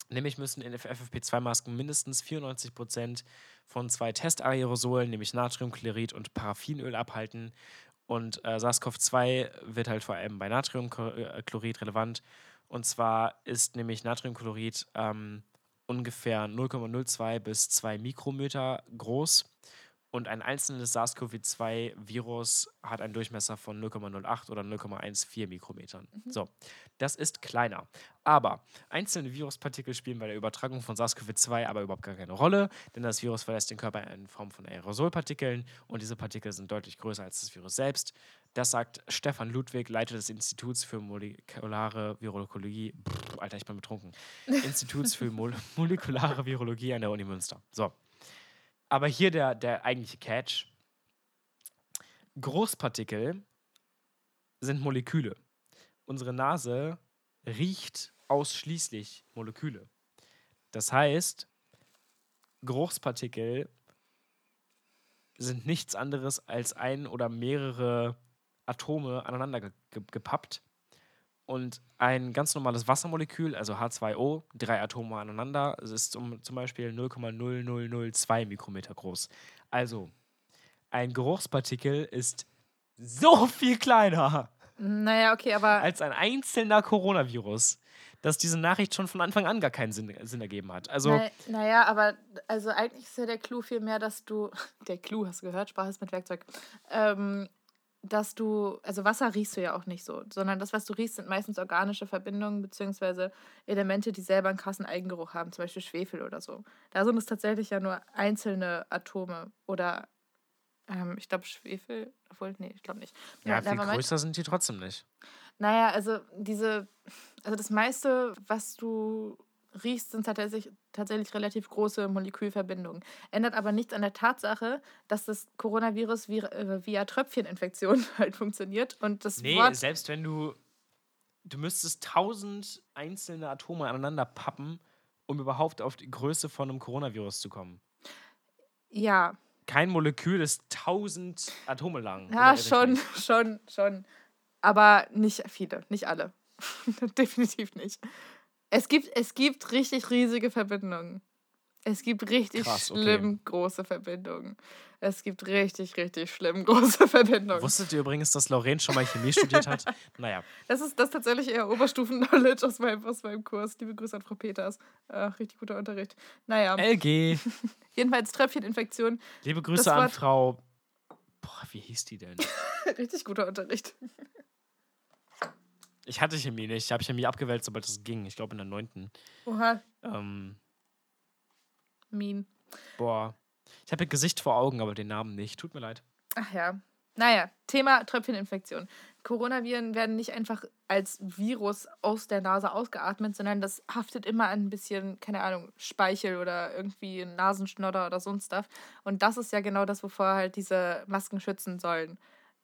Nämlich müssen in FFP2-Masken mindestens 94% von zwei Testaerosolen, nämlich Natriumchlorid und Paraffinöl, abhalten. Und äh, SARS-CoV-2 wird halt vor allem bei Natriumchlorid relevant. Und zwar ist nämlich Natriumchlorid ähm, ungefähr 0,02 bis 2 Mikrometer groß. Und ein einzelnes SARS-CoV-2-Virus hat einen Durchmesser von 0,08 oder 0,14 Mikrometern. So, das ist kleiner. Aber einzelne Viruspartikel spielen bei der Übertragung von SARS-CoV-2 aber überhaupt gar keine Rolle, denn das Virus verlässt den Körper in Form von Aerosolpartikeln und diese Partikel sind deutlich größer als das Virus selbst. Das sagt Stefan Ludwig, Leiter des Instituts für molekulare Virologie. Pff, Alter, ich bin betrunken. Instituts für Mol molekulare Virologie an der Uni Münster. So. Aber hier der, der eigentliche Catch. Großpartikel sind Moleküle. Unsere Nase riecht ausschließlich Moleküle. Das heißt, Geruchspartikel sind nichts anderes als ein oder mehrere Atome aneinander ge ge gepappt. Und ein ganz normales Wassermolekül, also H2O, drei Atome aneinander, es ist um, zum Beispiel 0,0002 Mikrometer groß. Also, ein Geruchspartikel ist so viel kleiner Naja, okay, aber als ein einzelner Coronavirus, dass diese Nachricht schon von Anfang an gar keinen Sinn, Sinn ergeben hat. Also, Na, naja, aber also eigentlich ist ja der Clou viel mehr, dass du. Der Clou, hast du gehört? Sprache ist mit Werkzeug. Ähm, dass du, also Wasser riechst du ja auch nicht so, sondern das, was du riechst, sind meistens organische Verbindungen beziehungsweise Elemente, die selber einen krassen Eigengeruch haben, zum Beispiel Schwefel oder so. Da sind es tatsächlich ja nur einzelne Atome oder ähm, ich glaube Schwefel, obwohl, nee, ich glaube nicht. Ja, viel größer sind die trotzdem nicht. Naja, also diese, also das meiste, was du riechst, sind tatsächlich, tatsächlich relativ große Molekülverbindungen. Ändert aber nichts an der Tatsache, dass das Coronavirus via, äh, via Tröpfcheninfektion halt funktioniert. Und das nee, Wort selbst wenn du, du müsstest tausend einzelne Atome aneinander pappen, um überhaupt auf die Größe von einem Coronavirus zu kommen. Ja. Kein Molekül ist tausend Atome lang. Ja, schon, schon, schon. Aber nicht viele, nicht alle. Definitiv nicht. Es gibt, es gibt richtig riesige Verbindungen. Es gibt richtig Krass, okay. schlimm große Verbindungen. Es gibt richtig, richtig schlimm große Verbindungen. Wusstet ihr übrigens, dass Lorraine schon mal Chemie studiert hat? Naja. Das ist das ist tatsächlich eher Oberstufen-Knowledge aus meinem, aus meinem Kurs. Liebe Grüße an Frau Peters. Ach, richtig guter Unterricht. Naja. LG. Jedenfalls Tröpfcheninfektion. Liebe Grüße an Frau. Boah, wie hieß die denn? richtig guter Unterricht. Ich hatte Chemie nicht. Ich habe Chemie abgewählt, sobald es ging. Ich glaube in der neunten. Oha. Ähm, mean. Boah. Ich habe ihr Gesicht vor Augen, aber den Namen nicht. Tut mir leid. Ach ja. Naja, Thema Tröpfcheninfektion. Coronaviren werden nicht einfach als Virus aus der Nase ausgeatmet, sondern das haftet immer ein bisschen, keine Ahnung, Speichel oder irgendwie Nasenschnodder oder sonst was. Und das ist ja genau das, wovor halt diese Masken schützen sollen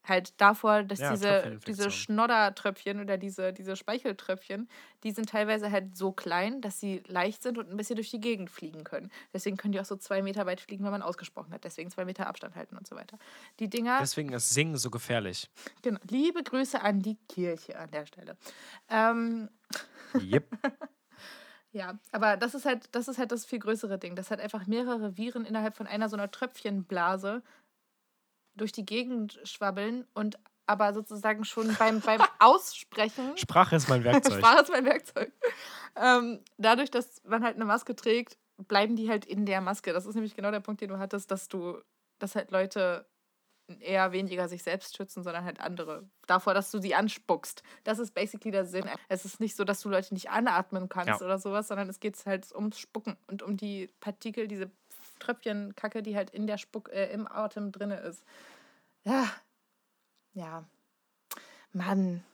halt davor, dass ja, diese, diese Schnoddertröpfchen oder diese, diese Speicheltröpfchen, die sind teilweise halt so klein, dass sie leicht sind und ein bisschen durch die Gegend fliegen können. Deswegen können die auch so zwei Meter weit fliegen, wenn man ausgesprochen hat. Deswegen zwei Meter Abstand halten und so weiter. Die Dinger. Deswegen ist Singen so gefährlich. Genau. Liebe Grüße an die Kirche an der Stelle. Ähm. Yep. Ja, aber das ist halt, das ist halt das viel größere Ding. Das hat einfach mehrere Viren innerhalb von einer so einer Tröpfchenblase durch die Gegend schwabbeln und aber sozusagen schon beim, beim Aussprechen. Sprache ist mein Werkzeug. Sprache ist mein Werkzeug. Ähm, dadurch, dass man halt eine Maske trägt, bleiben die halt in der Maske. Das ist nämlich genau der Punkt, den du hattest, dass du, dass halt Leute eher weniger sich selbst schützen, sondern halt andere. Davor, dass du sie anspuckst. Das ist basically der Sinn. Es ist nicht so, dass du Leute nicht anatmen kannst ja. oder sowas, sondern es geht halt ums Spucken und um die Partikel, diese Tröpfchen Kacke, die halt in der Spuck, äh, im Atem drin ist. Ja. Ja. Mann.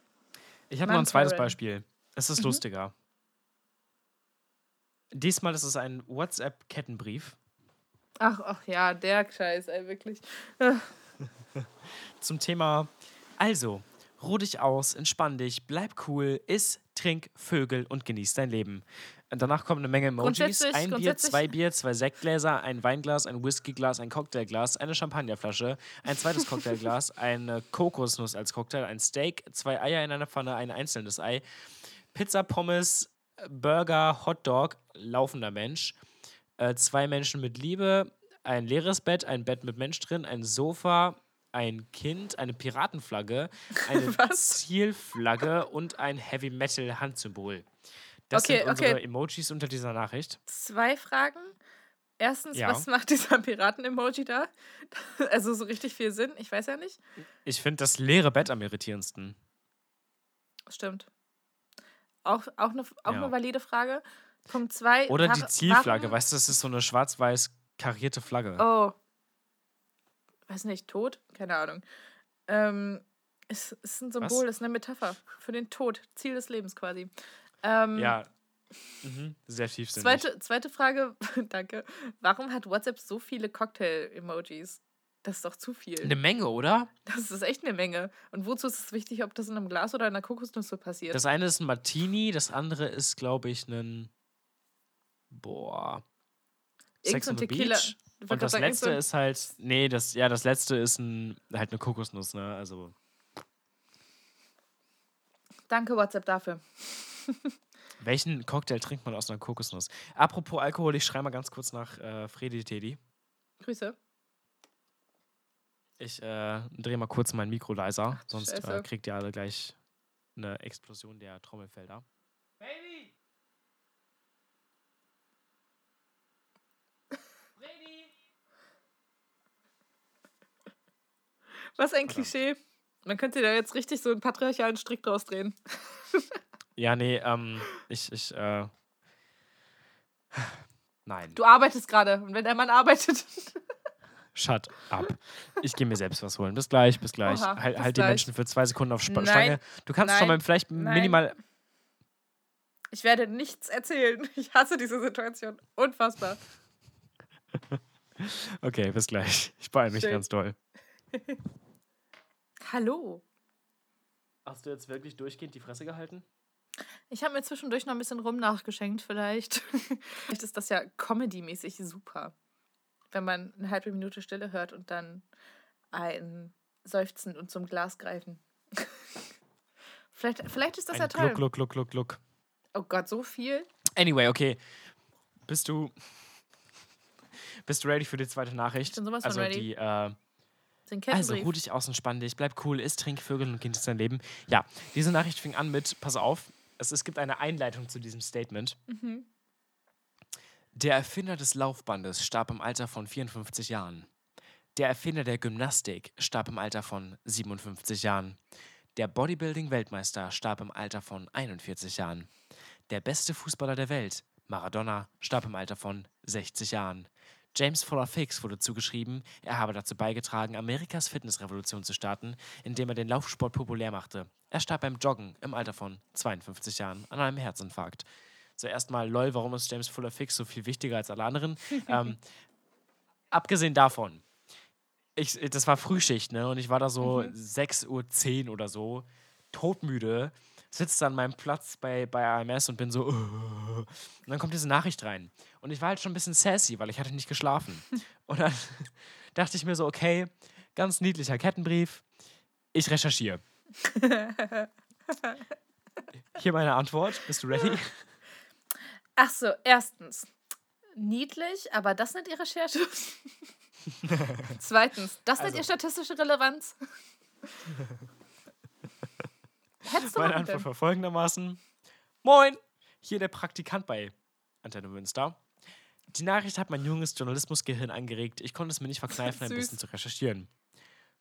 Ich habe noch ein zweites Beispiel. Es ist mhm. lustiger. Diesmal ist es ein WhatsApp-Kettenbrief. Ach, ach ja, der Scheiß, ey, wirklich. Zum Thema. Also, ruh dich aus, entspann dich, bleib cool, iss, trink Vögel und genieß dein Leben. Danach kommen eine Menge Emojis. Ein Bier, zwei Bier, zwei Sektgläser, ein Weinglas, ein Whiskyglas, ein Cocktailglas, eine Champagnerflasche, ein zweites Cocktailglas, eine Kokosnuss als Cocktail, ein Steak, zwei Eier in einer Pfanne, ein einzelnes Ei, Pizza, Pommes, Burger, Hotdog, laufender Mensch, äh, zwei Menschen mit Liebe, ein leeres Bett, ein Bett mit Mensch drin, ein Sofa, ein Kind, eine Piratenflagge, eine Zielflagge und ein Heavy Metal Handsymbol. Das okay, sind unsere okay. Emojis unter dieser Nachricht. Zwei Fragen. Erstens, ja. was macht dieser Piraten-Emoji da? Also so richtig viel Sinn, ich weiß ja nicht. Ich finde das leere Bett am irritierendsten. Stimmt. Auch, auch, eine, auch ja. eine valide Frage. Punkt zwei. Oder die Zielflagge, warum? weißt du, das ist so eine schwarz-weiß karierte Flagge. Oh. Weiß nicht, Tod? Keine Ahnung. Ähm, es, ist ein Symbol, es ist eine Metapher für den Tod, Ziel des Lebens quasi. Ähm, ja, mhm. sehr tiefsinnig. Zweite, zweite Frage, danke. Warum hat WhatsApp so viele Cocktail-Emojis? Das ist doch zu viel. Eine Menge, oder? Das ist echt eine Menge. Und wozu ist es wichtig, ob das in einem Glas oder in einer Kokosnuss so passiert? Das eine ist ein Martini, das andere ist, glaube ich, ein. Boah. Sex on the Tequila. Beach. Und das letzte ist halt. Nee, das, ja, das letzte ist ein, halt eine Kokosnuss, ne? Also. Danke, WhatsApp, dafür. Welchen Cocktail trinkt man aus einer Kokosnuss? Apropos Alkohol, ich schreibe mal ganz kurz nach äh, Fredi Teddy. Grüße. Ich äh, drehe mal kurz mein Mikro leiser, sonst äh, kriegt ihr alle gleich eine Explosion der Trommelfelder. Baby! Fredi! Was ein Klischee. Man könnte da jetzt richtig so einen patriarchalen Strick draus drehen. Ja, nee, ähm, ich, ich, äh. Nein. Du arbeitest gerade und wenn der Mann arbeitet. Shut up. Ich gehe mir selbst was holen. Bis gleich, bis gleich. Oha, halt bis halt die gleich. Menschen für zwei Sekunden auf Sp Nein, Stange. Du kannst schon nein, mal vielleicht nein. minimal. Ich werde nichts erzählen. Ich hasse diese Situation. Unfassbar. Okay, bis gleich. Ich beeile mich Schön. ganz doll. Hallo. Hast du jetzt wirklich durchgehend die Fresse gehalten? Ich habe mir zwischendurch noch ein bisschen rum nachgeschenkt, vielleicht. vielleicht ist das ja comedy-mäßig super. Wenn man eine halbe Minute Stille hört und dann ein Seufzen und zum Glas greifen. vielleicht, vielleicht ist das ja Ein toll. Gluck, Gluck, Gluck, Gluck. Oh Gott, so viel? Anyway, okay. Bist du. Bist du ready für die zweite Nachricht? Ich bin sowas von also ready. die, äh, Also ruh dich aus und spann dich, bleib cool, isst, trink Vögel und genieß dein Leben. Ja, diese Nachricht fing an mit, pass auf, es, es gibt eine Einleitung zu diesem Statement. Mhm. Der Erfinder des Laufbandes starb im Alter von 54 Jahren. Der Erfinder der Gymnastik starb im Alter von 57 Jahren. Der Bodybuilding-Weltmeister starb im Alter von 41 Jahren. Der beste Fußballer der Welt, Maradona, starb im Alter von 60 Jahren. James Fuller Fix wurde zugeschrieben, er habe dazu beigetragen, Amerikas Fitnessrevolution zu starten, indem er den Laufsport populär machte. Er starb beim Joggen im Alter von 52 Jahren an einem Herzinfarkt. Zuerst mal, lol, warum ist James Fuller Fix so viel wichtiger als alle anderen? ähm, abgesehen davon, ich, das war Frühschicht, ne? Und ich war da so 6.10 Uhr oder so, todmüde, sitze an meinem Platz bei, bei AMS und bin so. Und dann kommt diese Nachricht rein. Und ich war halt schon ein bisschen sassy, weil ich hatte nicht geschlafen. Und dann dachte ich mir so, okay, ganz niedlicher Kettenbrief. Ich recherchiere. Hier meine Antwort. Bist du ready? Ach so, erstens. Niedlich, aber das nennt ihr Recherche. Zweitens, das nennt Also. ihr statistische Relevanz. Hättest du Meine Antwort können. war folgendermaßen: Moin, hier der Praktikant bei Antenne Münster. Die Nachricht hat mein junges Journalismusgehirn angeregt. Ich konnte es mir nicht verkneifen, ein bisschen zu recherchieren.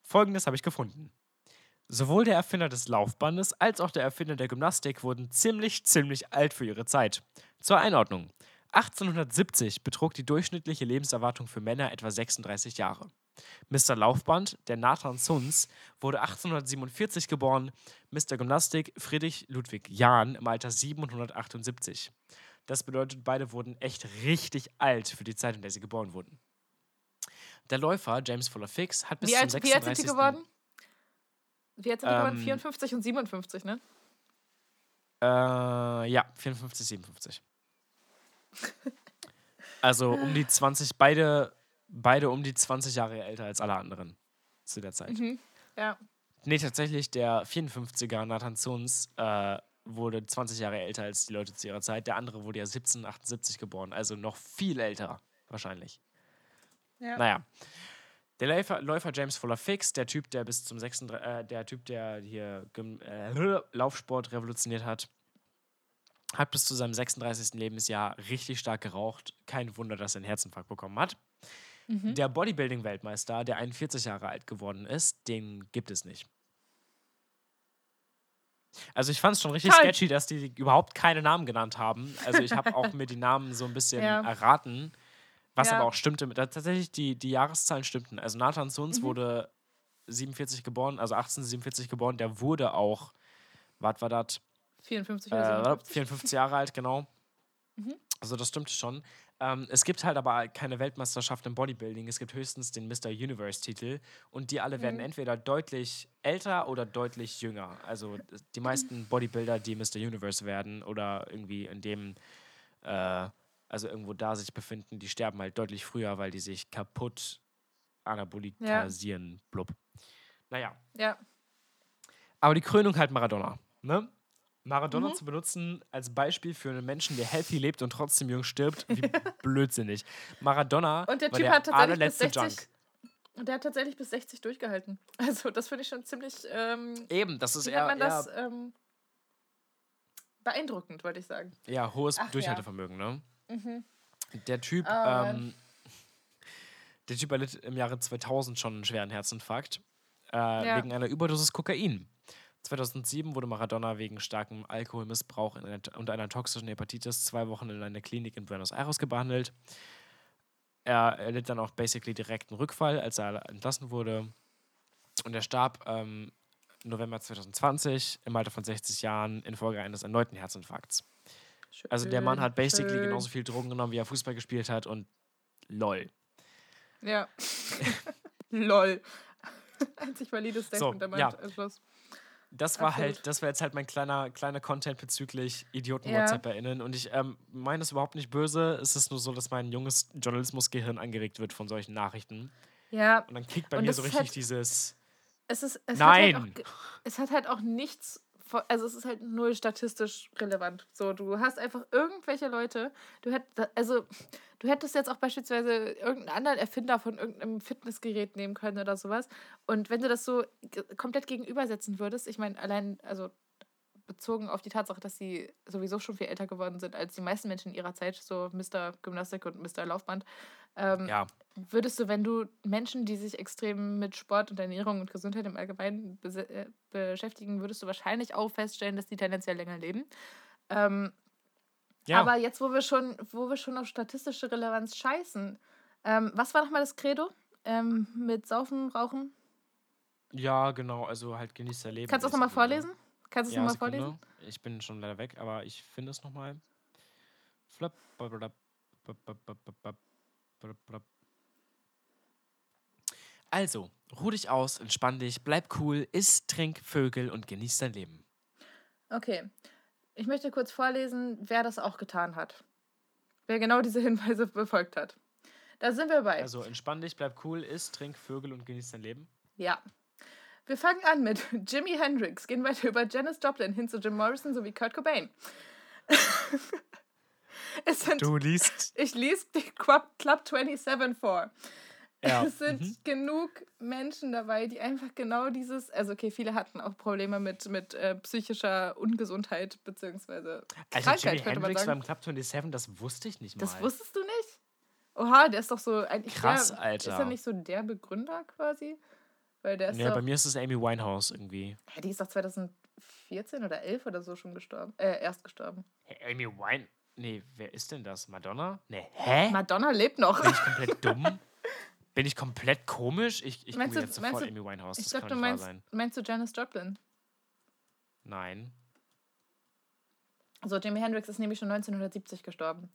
Folgendes habe ich gefunden. Sowohl der Erfinder des Laufbandes als auch der Erfinder der Gymnastik wurden ziemlich, ziemlich alt für ihre Zeit. Zur Einordnung. 1870 betrug die durchschnittliche Lebenserwartung für Männer etwa 36 Jahre. Mr. Laufband, der Nathan Suns, wurde 1847 geboren, Mr. Gymnastik Friedrich Ludwig Jahn im Alter 778. Das bedeutet, beide wurden echt richtig alt für die Zeit, in der sie geboren wurden. Der Läufer, James Fuller Fix, hat bis Wie zum alt, wie alt sind die 36. geworden? Wie alt sind die geworden? Ähm, 54 und 57, ne? Äh, ja, 54, 57. Also um die 20, beide, beide um die 20 Jahre älter als alle anderen zu der Zeit. Mhm. Ja. Nee, tatsächlich, der 54er Nathan Zuns äh, wurde 20 Jahre älter als die Leute zu ihrer Zeit. Der andere wurde ja 1778 geboren, also noch viel älter wahrscheinlich. ja. Naja. Der Läufer, Läufer James Fuller Fix, der Typ, der bis zum 36, äh, der Typ, der hier äh, Laufsport revolutioniert hat, hat bis zu seinem 36. Lebensjahr richtig stark geraucht. Kein Wunder, dass er einen Herzinfarkt bekommen hat. Mhm. Der Bodybuilding-Weltmeister, der 41 Jahre alt geworden ist, den gibt es nicht. Also ich fand es schon richtig Toll. sketchy, dass die überhaupt keine Namen genannt haben. Also ich habe auch mir die Namen so ein bisschen Ja. erraten, was Ja. aber auch stimmte. Tatsächlich, die, die Jahreszahlen stimmten. Also Nathan Suns Mhm. wurde 47 geboren, also 1847 geboren. Der wurde auch, was war das? 54 Äh, oder 57. 54 Jahre alt, genau. Mhm. Also das stimmte schon. Ähm, es gibt halt aber keine Weltmeisterschaft im Bodybuilding. Es gibt höchstens den Mr. Universe-Titel. Und die alle werden Mhm. entweder deutlich älter oder deutlich jünger. Also die meisten Bodybuilder, die Mr. Universe werden oder irgendwie in dem, äh, also irgendwo da sich befinden, die sterben halt deutlich früher, weil die sich kaputt anabolikasieren. Blub. Naja. Ja. Aber die Krönung halt Maradona. Ne? Maradona Mhm. zu benutzen als Beispiel für einen Menschen, der healthy lebt und trotzdem jung stirbt, wie blödsinnig. Maradona Und der war Typ der hat tatsächlich bis allerletzte 60. Junk. Und der hat tatsächlich bis 60 durchgehalten. Also, das finde ich schon ziemlich. Ähm, Eben, das ist eher, man das? eher, Ähm, beeindruckend, wollte ich sagen. eher hohes Ach ja. Durchhaltevermögen, ne? Mhm. Der Typ, Mann. ähm, der Typ erlitt im Jahre 2000 schon einen schweren Herzinfarkt. äh, ja. wegen einer Überdosis Kokain. 2007 wurde Maradona wegen starkem Alkoholmissbrauch einer, und einer toxischen Hepatitis zwei Wochen in einer Klinik in Buenos Aires behandelt. Er erlitt dann auch basically direkt einen Rückfall, als er entlassen wurde. Und er starb ähm, November 2020 im Alter von 60 Jahren infolge eines erneuten Herzinfarkts. Schön, also der Mann hat basically schön. genauso viel Drogen genommen, wie er Fußball gespielt hat und lol. Ja. lol. Einzig valides Statement, so, der ja. Schluss. Das war Absolut. halt, das war jetzt halt mein kleiner, kleiner Content bezüglich Idioten-WhatsApp-Erinnen. Und ich ähm, meine es überhaupt nicht böse. Es ist nur so, dass mein junges Journalismusgehirn angeregt wird von solchen Nachrichten. Ja. Und dann kickt bei mir so richtig halt, dieses. Es ist, es Nein! Hat halt auch, es hat halt auch nichts also es ist halt null statistisch relevant. So, du hast einfach irgendwelche Leute, du hättest, also du hättest jetzt auch beispielsweise irgendeinen anderen Erfinder von irgendeinem Fitnessgerät nehmen können oder sowas. Und wenn du das so komplett gegenübersetzen würdest, ich meine, allein, also bezogen auf die Tatsache, dass sie sowieso schon viel älter geworden sind als die meisten Menschen in ihrer Zeit, so Mr. Gymnastik und Mr. Laufband, ähm, ja. würdest du, wenn du Menschen, die sich extrem mit Sport und Ernährung und Gesundheit im Allgemeinen äh, beschäftigen, würdest du wahrscheinlich auch feststellen, dass die tendenziell länger leben. Ähm, ja. Aber jetzt, wo wir schon, wo wir schon auf statistische Relevanz scheißen, ähm, was war nochmal das Credo? Ähm, mit Saufen, Rauchen? Ja, genau, also halt genießt dein Leben. Kannst du das nochmal vorlesen? Kannst du es ja, nochmal vorlesen? Ich bin schon leider weg, aber ich finde es nochmal. Also, ruh dich aus, entspann dich, bleib cool, iss, trink Vögel und genieß dein Leben. Okay. Ich möchte kurz vorlesen, wer das auch getan hat. Wer genau diese Hinweise befolgt hat. Da sind wir bei. Also entspann dich, bleib cool, iss, trink Vögel und genieß dein Leben. Ja. Wir fangen an mit Jimi Hendrix, gehen weiter über Janis Joplin hin zu Jim Morrison sowie Kurt Cobain. sind, du liest. Ich lese die Club, 27 vor. Ja. Es sind mhm. genug Menschen dabei, die einfach genau dieses, also okay, viele hatten auch Probleme mit, mit äh, psychischer Ungesundheit beziehungsweise also Krankheit, Jimi Hendrix beim Club 27, das wusste ich nicht mal. Das wusstest du nicht? Oha, der ist doch so eigentlich Krass, der, Alter. Ist er nicht so der Begründer quasi? Weil der ist ja, bei mir ist es Amy Winehouse irgendwie. Ja, die ist doch 2014 oder 11 oder so schon gestorben. Äh, erst gestorben. Hey, Amy Wine. Nee, wer ist denn das? Madonna? Nee, hä? Madonna lebt noch. Bin ich komplett dumm? Bin ich komplett komisch? Ich, ich meinst du, jetzt sofort du, Amy Winehouse. Ich das glaub, du meinst, sein. meinst du Janis Joplin? Nein. Also Jimi Hendrix ist nämlich schon 1970 gestorben.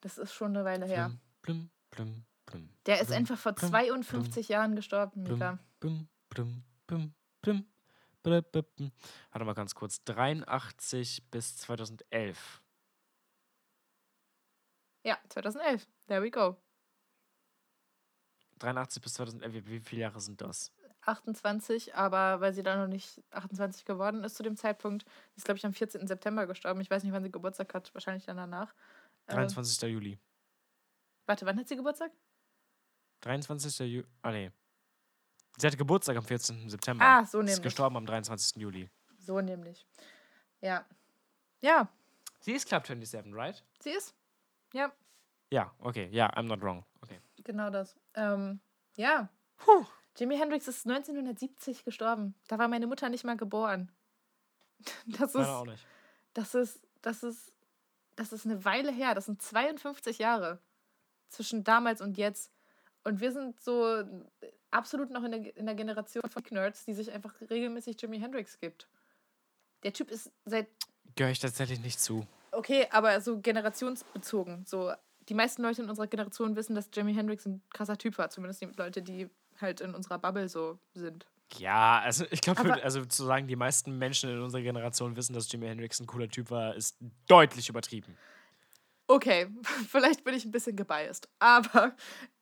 Das ist schon eine Weile her. Plum, plum, plum, Der ist einfach vor 52 Jahren gestorben, Mika. Warte mal ganz kurz. 83 bis 2011. Ja, 2011. There we go. 83 bis 2011, wie, viele Jahre sind das? 28, aber weil sie dann noch nicht 28 geworden ist zu dem Zeitpunkt, ist, glaube ich, am 14. September gestorben. Ich weiß nicht, wann sie Geburtstag hat, wahrscheinlich dann danach. 23. Ähm, Juli. Warte, wann hat sie Geburtstag? 23. Juli. Ah, nee. Sie hatte Geburtstag am 14. September. Ah, so nämlich. Ist gestorben am 23. Juli. So nämlich. Ja. Ja. Sie ist Club 27, right? Sie ist? Ja. Ja, okay. Ja, I'm not wrong. Okay. Genau das. Ähm, ja. Puh. Jimi Hendrix ist 1970 gestorben. Da war meine Mutter nicht mal geboren. Das ist. auch nicht. Das ist, das ist, das ist eine Weile her. Das sind 52 Jahre zwischen damals und jetzt. Und wir sind so absolut noch in der, in der Generation von Nerds, die sich einfach regelmäßig Jimi Hendrix gibt. Der Typ ist seit. Gehöre ich tatsächlich nicht zu. Okay, aber so generationsbezogen. So, die meisten Leute in unserer Generation wissen, dass Jimi Hendrix ein krasser Typ war. Zumindest die Leute, die halt in unserer Bubble so sind. Ja, also ich glaube, also zu sagen, die meisten Menschen in unserer Generation wissen, dass Jimi Hendrix ein cooler Typ war, ist deutlich übertrieben. Okay, vielleicht bin ich ein bisschen gebiased, aber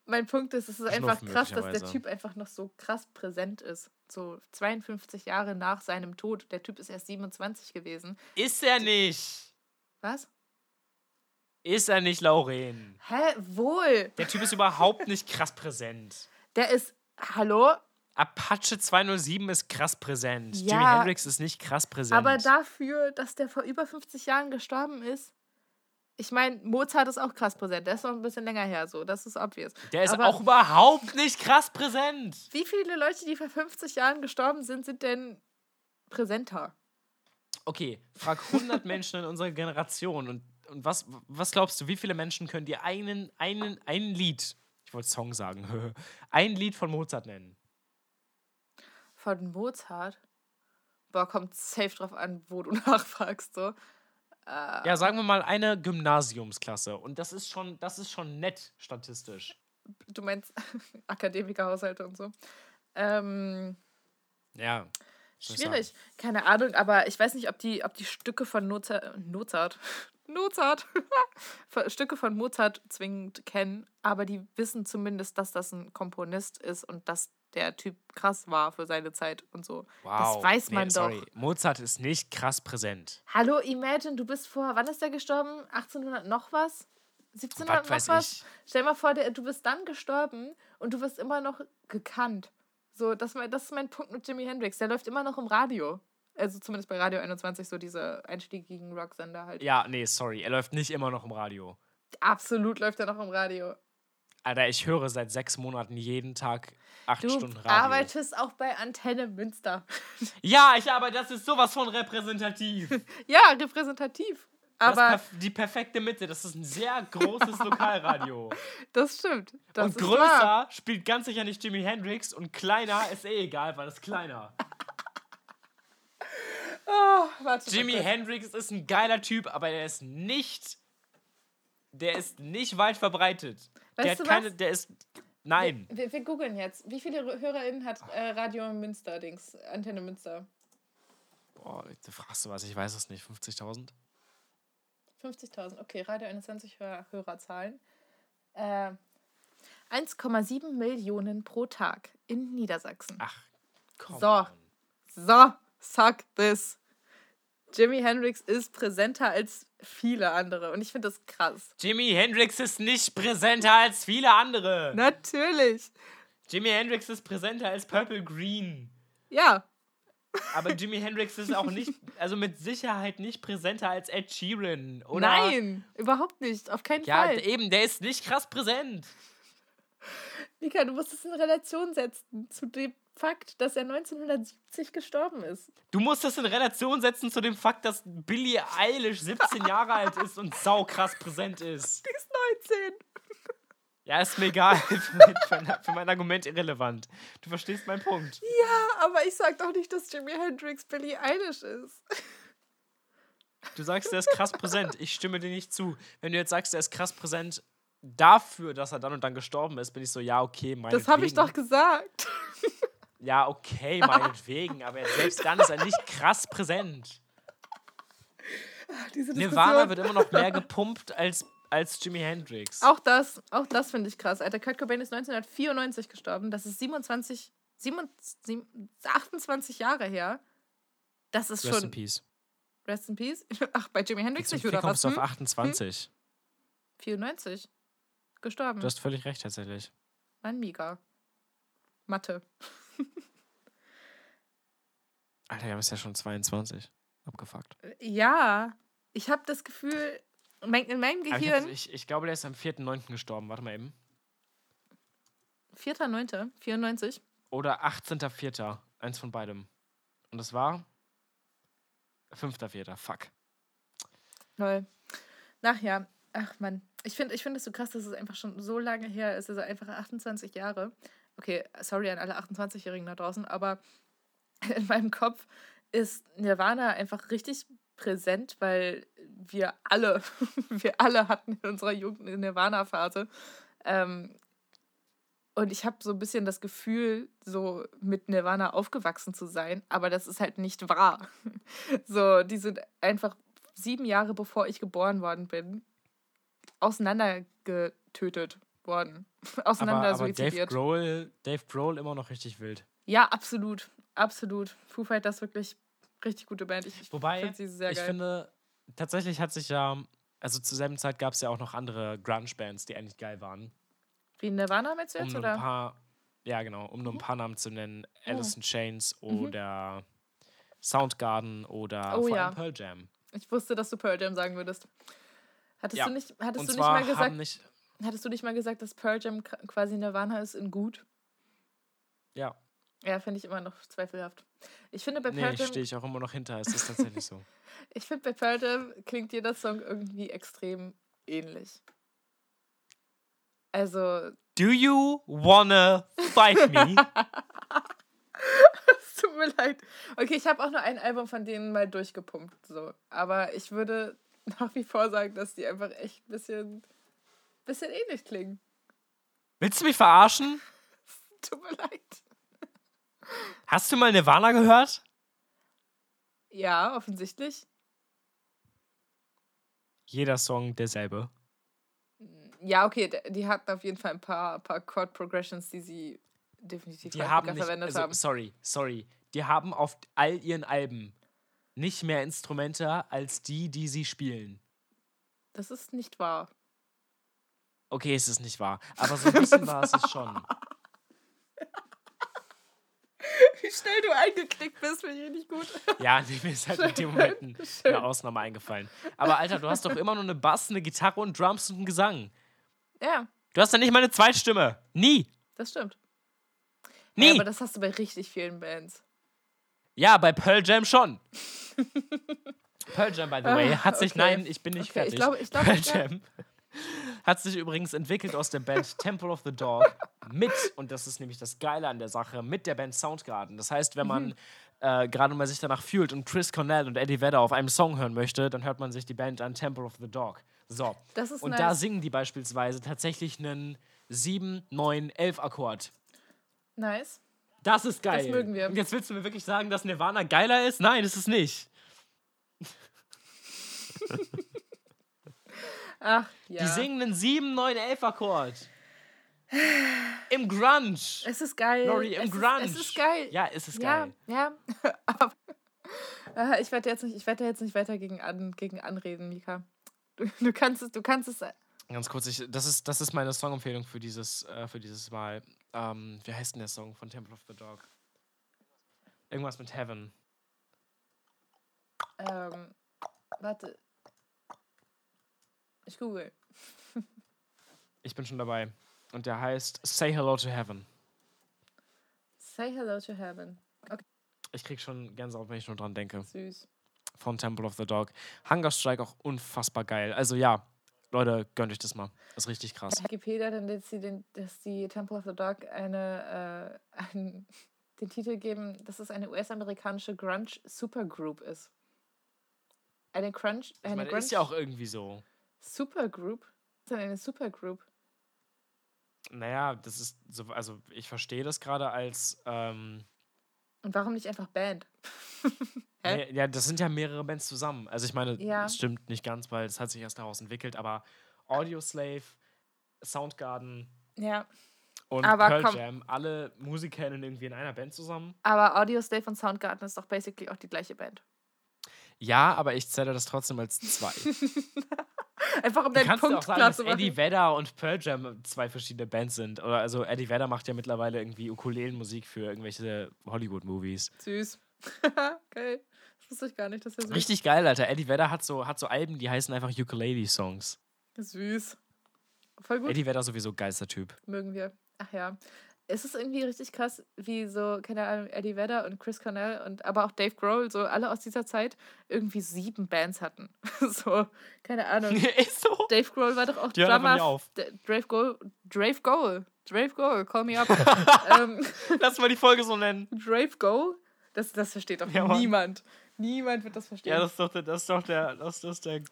mein Punkt ist, es ist einfach krass, dass der Typ einfach noch so krass präsent ist. So 52 Jahre nach seinem Tod. Der Typ ist erst 27 gewesen. Ist er nicht? Was? Ist er nicht, Lauren? Hä? Wohl. Der Typ ist überhaupt nicht krass präsent. Der ist. Hallo? Apache 207 ist krass präsent. Ja, Jimi Hendrix ist nicht krass präsent. Aber dafür, dass der vor über 50 Jahren gestorben ist, Ich meine, Mozart ist auch krass präsent. Der ist noch ein bisschen länger her, so. Das ist obvious. Der ist Aber auch überhaupt nicht krass präsent. Wie viele Leute, die vor 50 Jahren gestorben sind, sind denn präsenter? Okay, frag 100 Menschen in unserer Generation und, und was, was glaubst du, wie viele Menschen können dir einen, einen, ein Lied, ich wollte Song sagen, ein Lied von Mozart nennen? Von Mozart? Boah, kommt safe drauf an, wo du nachfragst, so. Äh, Ja, sagen wir mal eine Gymnasiumsklasse und das ist schon, das ist schon nett statistisch. Du meinst Akademikerhaushalte und so. Ähm, Ja. Schwierig. Keine Ahnung, aber ich weiß nicht, ob die, ob die Stücke von Mozart. Mozart. Mozart. Stücke von Mozart zwingend kennen, aber die wissen zumindest, dass das ein Komponist ist und dass der Typ krass war für seine Zeit und so. Wow. Das weiß man nee, doch. sorry. Mozart ist nicht krass präsent. Hallo, Imagine, du bist vor, wann ist der gestorben? 1800 noch was? 1700 Was noch was? ich. Stell mal vor, der, du bist dann gestorben und du wirst immer noch gekannt. So, das, das ist mein Punkt mit Jimi Hendrix. Der läuft immer noch im Radio. Also zumindest bei Radio 21, so diese einstiegigen Rocksender halt. Ja, nee, sorry. Er läuft nicht immer noch im Radio. Absolut läuft er noch im Radio. Alter, ich höre seit sechs Monaten jeden Tag acht Du Stunden Radio. arbeitest auch bei Antenne Münster. Ja, ich aber das ist sowas von repräsentativ. ja, repräsentativ. Das Aber die perfekte Mitte. Das ist ein sehr großes Lokalradio. das stimmt. Das und ist wahr. größer spielt ganz sicher nicht Jimi Hendrix und kleiner ist eh egal, weil das kleiner. Oh, warte Jimi kurz. Hendrix ist ein geiler Typ, aber der ist nicht. Der ist nicht weit verbreitet. der Weißt hat du keine. was? Der ist. Nein. Wir, wir googeln jetzt. Wie viele HörerInnen hat äh, Radio Münster, Dings, Antenne Münster? Boah, du fragst du was, ich weiß es nicht. 50.000? 50.000. Okay, Radio 21 Hör Hörerzahlen. Äh, 1,7 Millionen pro Tag in Niedersachsen. Ach, komm. So. So, suck this. Jimi Hendrix ist präsenter als viele andere und ich finde das krass. Jimi Hendrix ist nicht präsenter als viele andere. Natürlich. Jimi Hendrix ist präsenter als Purple Green. Ja, Aber Jimi Hendrix ist auch nicht, also mit Sicherheit nicht präsenter als Ed Sheeran. Oder? nein, überhaupt nicht. Auf keinen Ja, Fall. eben, der ist nicht krass präsent. Mika, du musst es in Relation setzen zu dem Fakt, dass er 1970 gestorben ist. Du musst das in Relation setzen zu dem Fakt, dass Billie Eilish 17 Jahre alt ist und sau krass präsent ist. Die ist 19. Ja, ist mir egal. für, mein, Argument irrelevant. Du verstehst meinen Punkt. Ja, aber ich sag doch nicht, dass Jimi Hendrix Billie Eilish ist. Du sagst, der ist krass präsent. Ich stimme dir nicht zu. Wenn du jetzt sagst, der ist krass präsent dafür, dass er dann und dann gestorben ist, bin ich so, ja, okay, meinetwegen. Das habe ich doch gesagt. Ja, okay, meinetwegen. aber selbst dann ist er nicht krass präsent. Nirvana wird immer noch mehr gepumpt als, als Jimi Hendrix. Auch das, auch das finde ich krass. Alter, Kurt Cobain ist 1994 gestorben. Das ist 27, 27 28 Jahre her. Das ist Rest in schon. Peace. Rest in Peace. Ach, bei Jimi Hendrix nicht, oder was? kommst du auf Hm? 28. 94. Gestorben. Du hast völlig recht, tatsächlich. Mann, Mika. Mathe. Alter, wir haben es ja schon 22. Abgefuckt. Ja, ich habe das Gefühl, in meinem Gehirn. ich, ich glaube, der ist am 4.9. gestorben. Warte mal eben. 4.9., 94. Oder 18.4. Eins von beidem. Und das war 5.4. Fuck. Lol. Ach ja, ach Mann. Ich finde ich find es so krass, dass es einfach schon so lange her ist. Also einfach 28 Jahre. Okay, sorry an alle 28-Jährigen da draußen, aber in meinem Kopf ist Nirvana einfach richtig präsent, weil wir alle, wir alle hatten in unserer Jugend eine Nirvana-Phase. Ähm, und ich habe so ein bisschen das Gefühl, so mit Nirvana aufgewachsen zu sein, aber das ist halt nicht wahr. So, die sind einfach sieben Jahre bevor ich geboren worden bin, auseinandergetötet worden. Auseinander Aber, aber Dave. Grohl, Dave Grohl immer noch richtig wild. Ja, absolut. Absolut. Foo Fighters wirklich richtig gute Band. Ich, Wobei, finde sie sehr ich finde, tatsächlich hat sich ja, also zur selben Zeit gab es ja auch noch andere Grunge-Bands, die eigentlich geil waren. Wie Nirvana meinst du Um jetzt, nur oder? ein paar, ja genau, um nur ein paar Namen zu nennen. Oh. Alice in Chains Mhm. oder Soundgarden oder Oh vor ja. allem Pearl Jam. Ich wusste, dass du Pearl Jam sagen würdest. Hattest Ja. du nicht, hattest Und du nicht mal gesagt, nicht. hattest du nicht mal gesagt, dass Pearl Jam quasi Nirvana ist in gut? Ja, Ja, finde ich immer noch zweifelhaft. Ich finde bei nee, Pearl Jam, stehe ich auch immer noch hinter. Es ist tatsächlich so. ich finde bei Pearl Jam klingt jeder Song irgendwie extrem ähnlich. Also, Do you wanna fight me? es tut mir leid. Okay, ich habe auch nur ein Album von denen mal durchgepumpt, so. Aber ich würde nach wie vor sagen, dass die einfach echt ein bisschen, bisschen ähnlich klingen. Willst du mich verarschen? Tut mir leid. Hast du mal Nirvana gehört? Ja, offensichtlich. Jeder Song derselbe. Ja, okay, die hatten auf jeden Fall ein paar, paar Chord Progressions, die sie definitiv Die haben nicht, verwendet also, haben. sorry, sorry. Die haben auf all ihren Alben nicht mehr Instrumente als die, die sie spielen. Das ist nicht wahr. Okay, es ist nicht wahr. Aber so ein bisschen war es es schon. Wie schnell du eingeknickt bist, finde ich richtig gut. Ja, nee, mir ist halt in dem Moment ein- Schön. eine Ausnahme eingefallen. Aber Alter, du hast doch immer nur eine Bass, eine Gitarre und Drums und einen Gesang. Ja, Du hast ja nicht mal eine Zweitstimme. Nie. das stimmt. Nie. Ja, aber das hast du bei richtig vielen Bands. Ja, bei Pearl Jam schon. Pearl Jam, by the way, hat sich, okay. nein, ich bin nicht Okay, ich fertig. glaube- ich glaube, Pearl ja. Jam hat sich übrigens entwickelt aus der Band Temple of the Dog mit, und das ist nämlich das Geile an der Sache, mit der Band Soundgarden. Das heißt, wenn man Mhm. äh, gerade mal sich danach fühlt und Chris Cornell und Eddie Vedder auf einem Song hören möchte, dann hört man sich die Band an Temple of the Dog. So. Das ist und nice. da singen die beispielsweise tatsächlich einen 7, 9, 11 Akkord. Nice. Das ist geil. Das mögen wir. Und jetzt willst du mir wirklich sagen, dass Nirvana geiler ist? Nein, ist es nicht. Ach, ja. Die singen einen 7, 9, 11 Akkord. Im Grunge. Es ist geil. Lori, im es Grunge. Ist, es ist geil. Ja, es ist ja, geil. ja. Aber äh, ich werde jetzt nicht, ich werde jetzt nicht weiter gegen, an, gegen anreden, Mika. Du, du kannst es, du kannst es. Ganz kurz, ich, das, ist, das ist meine Songempfehlung für dieses, äh, für dieses Mal. Ähm, wie heißt denn der Song von Temple of the Dog? Irgendwas mit Heaven. Ähm, warte. Ich google. Ich bin schon dabei. Und der heißt Say Hello to Heaven. Say hello to heaven. Ich krieg schon Gänsehaut, wenn ich nur dran denke. Süß. Von Temple of the Dog. Hunger Strike auch unfassbar geil. Also ja, Leute, gönnt euch das mal. Das ist richtig krass. Wikipedia, dann dass sie den, dass die Temple of the Dog eine, äh, einen, den Titel geben, dass es eine US-amerikanische Grunge Supergroup ist. Eine Crunch, Ich eine meine, Grunge ist ja auch irgendwie so. Supergroup. Ist denn eine Supergroup? Naja, das ist so, also ich verstehe das gerade als, ähm, Und warum nicht einfach Band? Hä? ja, das sind ja mehrere Bands zusammen. Also ich meine, Ja. das stimmt nicht ganz, weil es hat sich erst daraus entwickelt, aber Audioslave, Soundgarden Ja. und Aber Pearl komm. Jam, alle Musikerinnen irgendwie in einer Band zusammen. Aber Audio Slave und Soundgarden ist doch basically auch die gleiche Band. Ja, aber ich zähle das trotzdem als zwei. Einfach um deinen kannst ja auch Punkt sagen, klar dass zu machen. Eddie Vedder und Pearl Jam zwei verschiedene Bands sind. Oder also Eddie Vedder macht ja mittlerweile irgendwie Ukulelenmusik für irgendwelche Hollywood-Movies. Süß. Geil. Das wusste ich gar nicht, dass er süß Richtig geil, Alter. Eddie Vedder hat so, hat so Alben, die heißen einfach Ukulele-Songs. Süß. Voll gut. Eddie Vedder sowieso Geistertyp. Mögen wir. Ach ja. Es ist irgendwie richtig krass, wie so, keine Ahnung, Eddie Vedder und Chris Cornell und aber auch Dave Grohl, so alle aus dieser Zeit irgendwie sieben Bands hatten. so, keine Ahnung. Ist so. Dave Grohl war doch auch Die Drummer. auf. Dave Grohl, Dave Grohl, Dave Grohl, call me up. ähm, Lass mal die Folge so nennen. Dave Grohl, das, das versteht doch Ja, niemand. Niemand wird das verstehen. Ja, das ist doch der, das ist doch der, das ist der,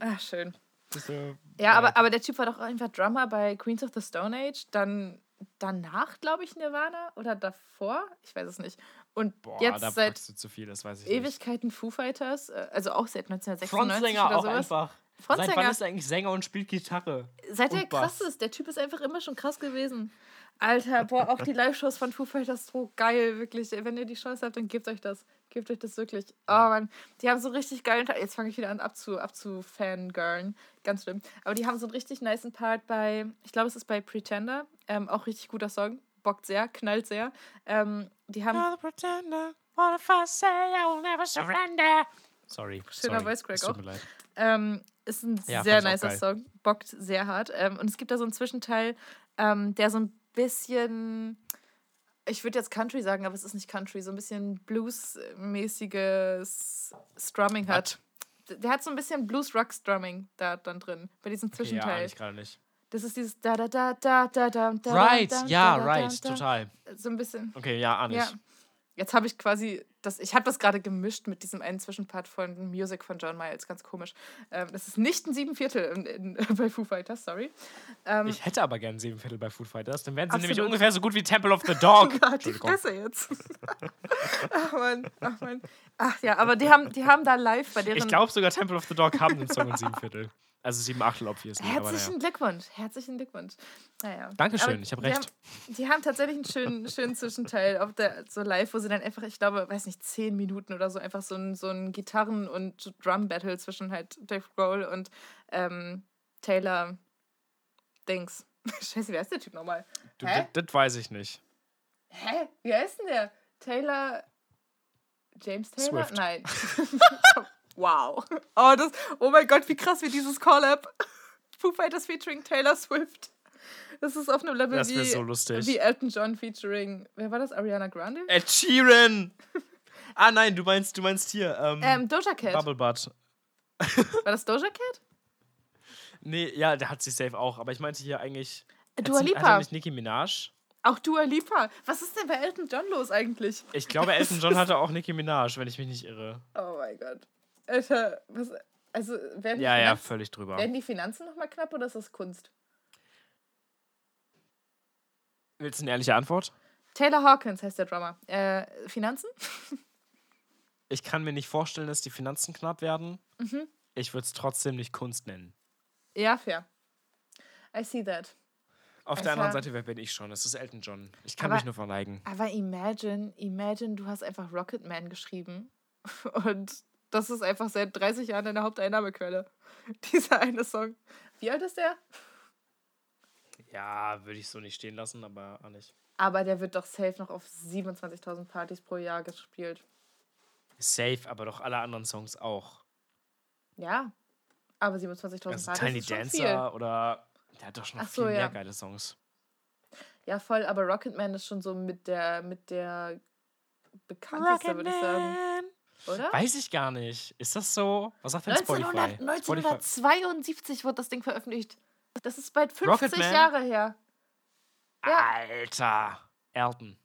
Ach, schön. das ist der Ja, aber, aber der Typ war doch einfach Drummer bei Queens of the Stone Age. Dann danach, glaube ich, Nirvana oder davor? Ich weiß es nicht. Und Boah, jetzt da seit packst du zu viel, das weiß ich nicht. Ewigkeiten Foo Fighters, äh, also auch seit 1996 Frontsänger oder auch sowas. einfach. Seit wann Frontsänger, ist er eigentlich Sänger und spielt Gitarre? seit er Bass. krass ist. Der Typ ist einfach immer schon krass gewesen. Alter, boah, auch die Live-Shows von Foo Fighters so geil, wirklich. Wenn ihr die Chance habt, dann gebt euch das. Gebt euch das wirklich. Oh Mann, die haben so einen richtig geilen Teil. Jetzt fange ich wieder an abzu, abzufangirlen. Ganz schlimm. Aber die haben so einen richtig niceen Part bei, ich glaube, es ist bei Pretender. Ähm, auch richtig guter Song. Bockt sehr, knallt sehr. Ähm, die haben. A pretender. What if I say I will never surrender? Sorry. Schöner sorry. Voice Crack auch. mir leid. Ähm, Ist ein Ja, sehr nicer. Song. Bockt sehr hart. Ähm, und es gibt da so einen Zwischenteil, ähm, der so ein bisschen, ich würde jetzt Country sagen, aber es ist nicht Country, so ein bisschen Blues-mäßiges Strumming hat. Der hat so ein bisschen Blues-Rock-Strumming da dann drin, bei diesem Okay, ja, Zwischenteil. eigentlich gerade nicht. das ist dieses da da da da da da da Right, ja, right, total. So ein bisschen. Okay, ja, ahne ich. Jetzt habe ich quasi das, ich habe das gerade gemischt mit diesem einen Zwischenpart von Music von John Miles, ganz komisch. Ähm, das ist nicht ein Siebenviertel in, in, bei Foo Fighters, sorry. Ähm, Ich hätte aber gern sieben Viertel bei Food Fighters. Dann wären sie nämlich Absolut. ungefähr so gut wie Temple of the Dog. Gott, die. Fresse jetzt. ach man, ach man. Ach ja, aber die haben, die haben da live bei deren. Ich glaube sogar Temple of the Dog haben den Song in sieben Viertel. Also sieben Achtel, obviously. Aber Herzlichen naja. Glückwunsch, herzlichen Glückwunsch. Naja. Dankeschön, Aber ich hab die recht. Haben, die haben tatsächlich einen schönen, schönen Zwischenteil auf der, so live, wo sie dann einfach, ich glaube, weiß nicht, zehn Minuten oder so, einfach so ein, so ein Gitarren- und Drum-Battle zwischen halt Dave Grohl und ähm, Taylor Dings. Scheiße, wer ist der Typ nochmal? Du, das, das weiß ich nicht. Hä? Wie heißt denn der? Taylor. James Taylor? Swift. Nein. wow. Oh, das, oh mein Gott, wie krass wie dieses Collab. Foo Fighters featuring Taylor Swift. Das ist auf einem Level Das wie, so lustig. wie Elton John featuring. Wer war das? Ariana Grande? Ed Sheeran! ah nein, du meinst, du meinst hier. Ähm, Ähm, Doja Cat. Bubble Butt. War das Doja Cat? Nee, ja, der hat sie safe auch. Aber ich meinte hier eigentlich. Dua Hat sie- Hat Lipa. nicht Nicki Minaj? Auch Dua Lipa. Was ist denn bei Elton John los eigentlich? Ich glaube, Elton John hatte auch Nicki Minaj, wenn ich mich nicht irre. Oh mein Gott. Alter, was. Also, werden die, Ja, ja, Finanzen, völlig drüber. werden die Finanzen nochmal knapp oder ist das Kunst? Willst du eine ehrliche Antwort? Taylor Hawkins heißt der Drummer. Äh, Finanzen? Ich kann mir nicht vorstellen, dass die Finanzen knapp werden. Mhm. Ich würde es trotzdem nicht Kunst nennen. Ja, fair. I see that. Auf der anderen. Seite, wer bin ich schon? Es ist Elton John. Ich kann Aber- mich nur verneigen. Aber imagine, imagine, du hast einfach Rocketman geschrieben und das ist einfach seit 30 Jahren deine Haupteinnahmequelle. Dieser eine Song. Wie alt ist der? Ja, würde ich so nicht stehen lassen, aber auch nicht. Aber der wird doch safe noch auf 27.000 Partys pro Jahr gespielt. Safe, aber doch alle anderen Songs auch. Ja. Aber 27.000 Also Partys Tiny ist schon Dancer viel. oder. Der hat doch schon noch so, viel mehr ja. geile Songs. Ja, voll. Aber Rocketman ist schon so mit der, mit der bekannteste, würde ich sagen. Oder? Weiß ich gar nicht. Ist das so? Was sagt denn Spotify? 1900, Spotify 1972 wurde das Ding veröffentlicht. Das ist bald 50 Rocketman? Jahre her. Ja. Alter. Elton.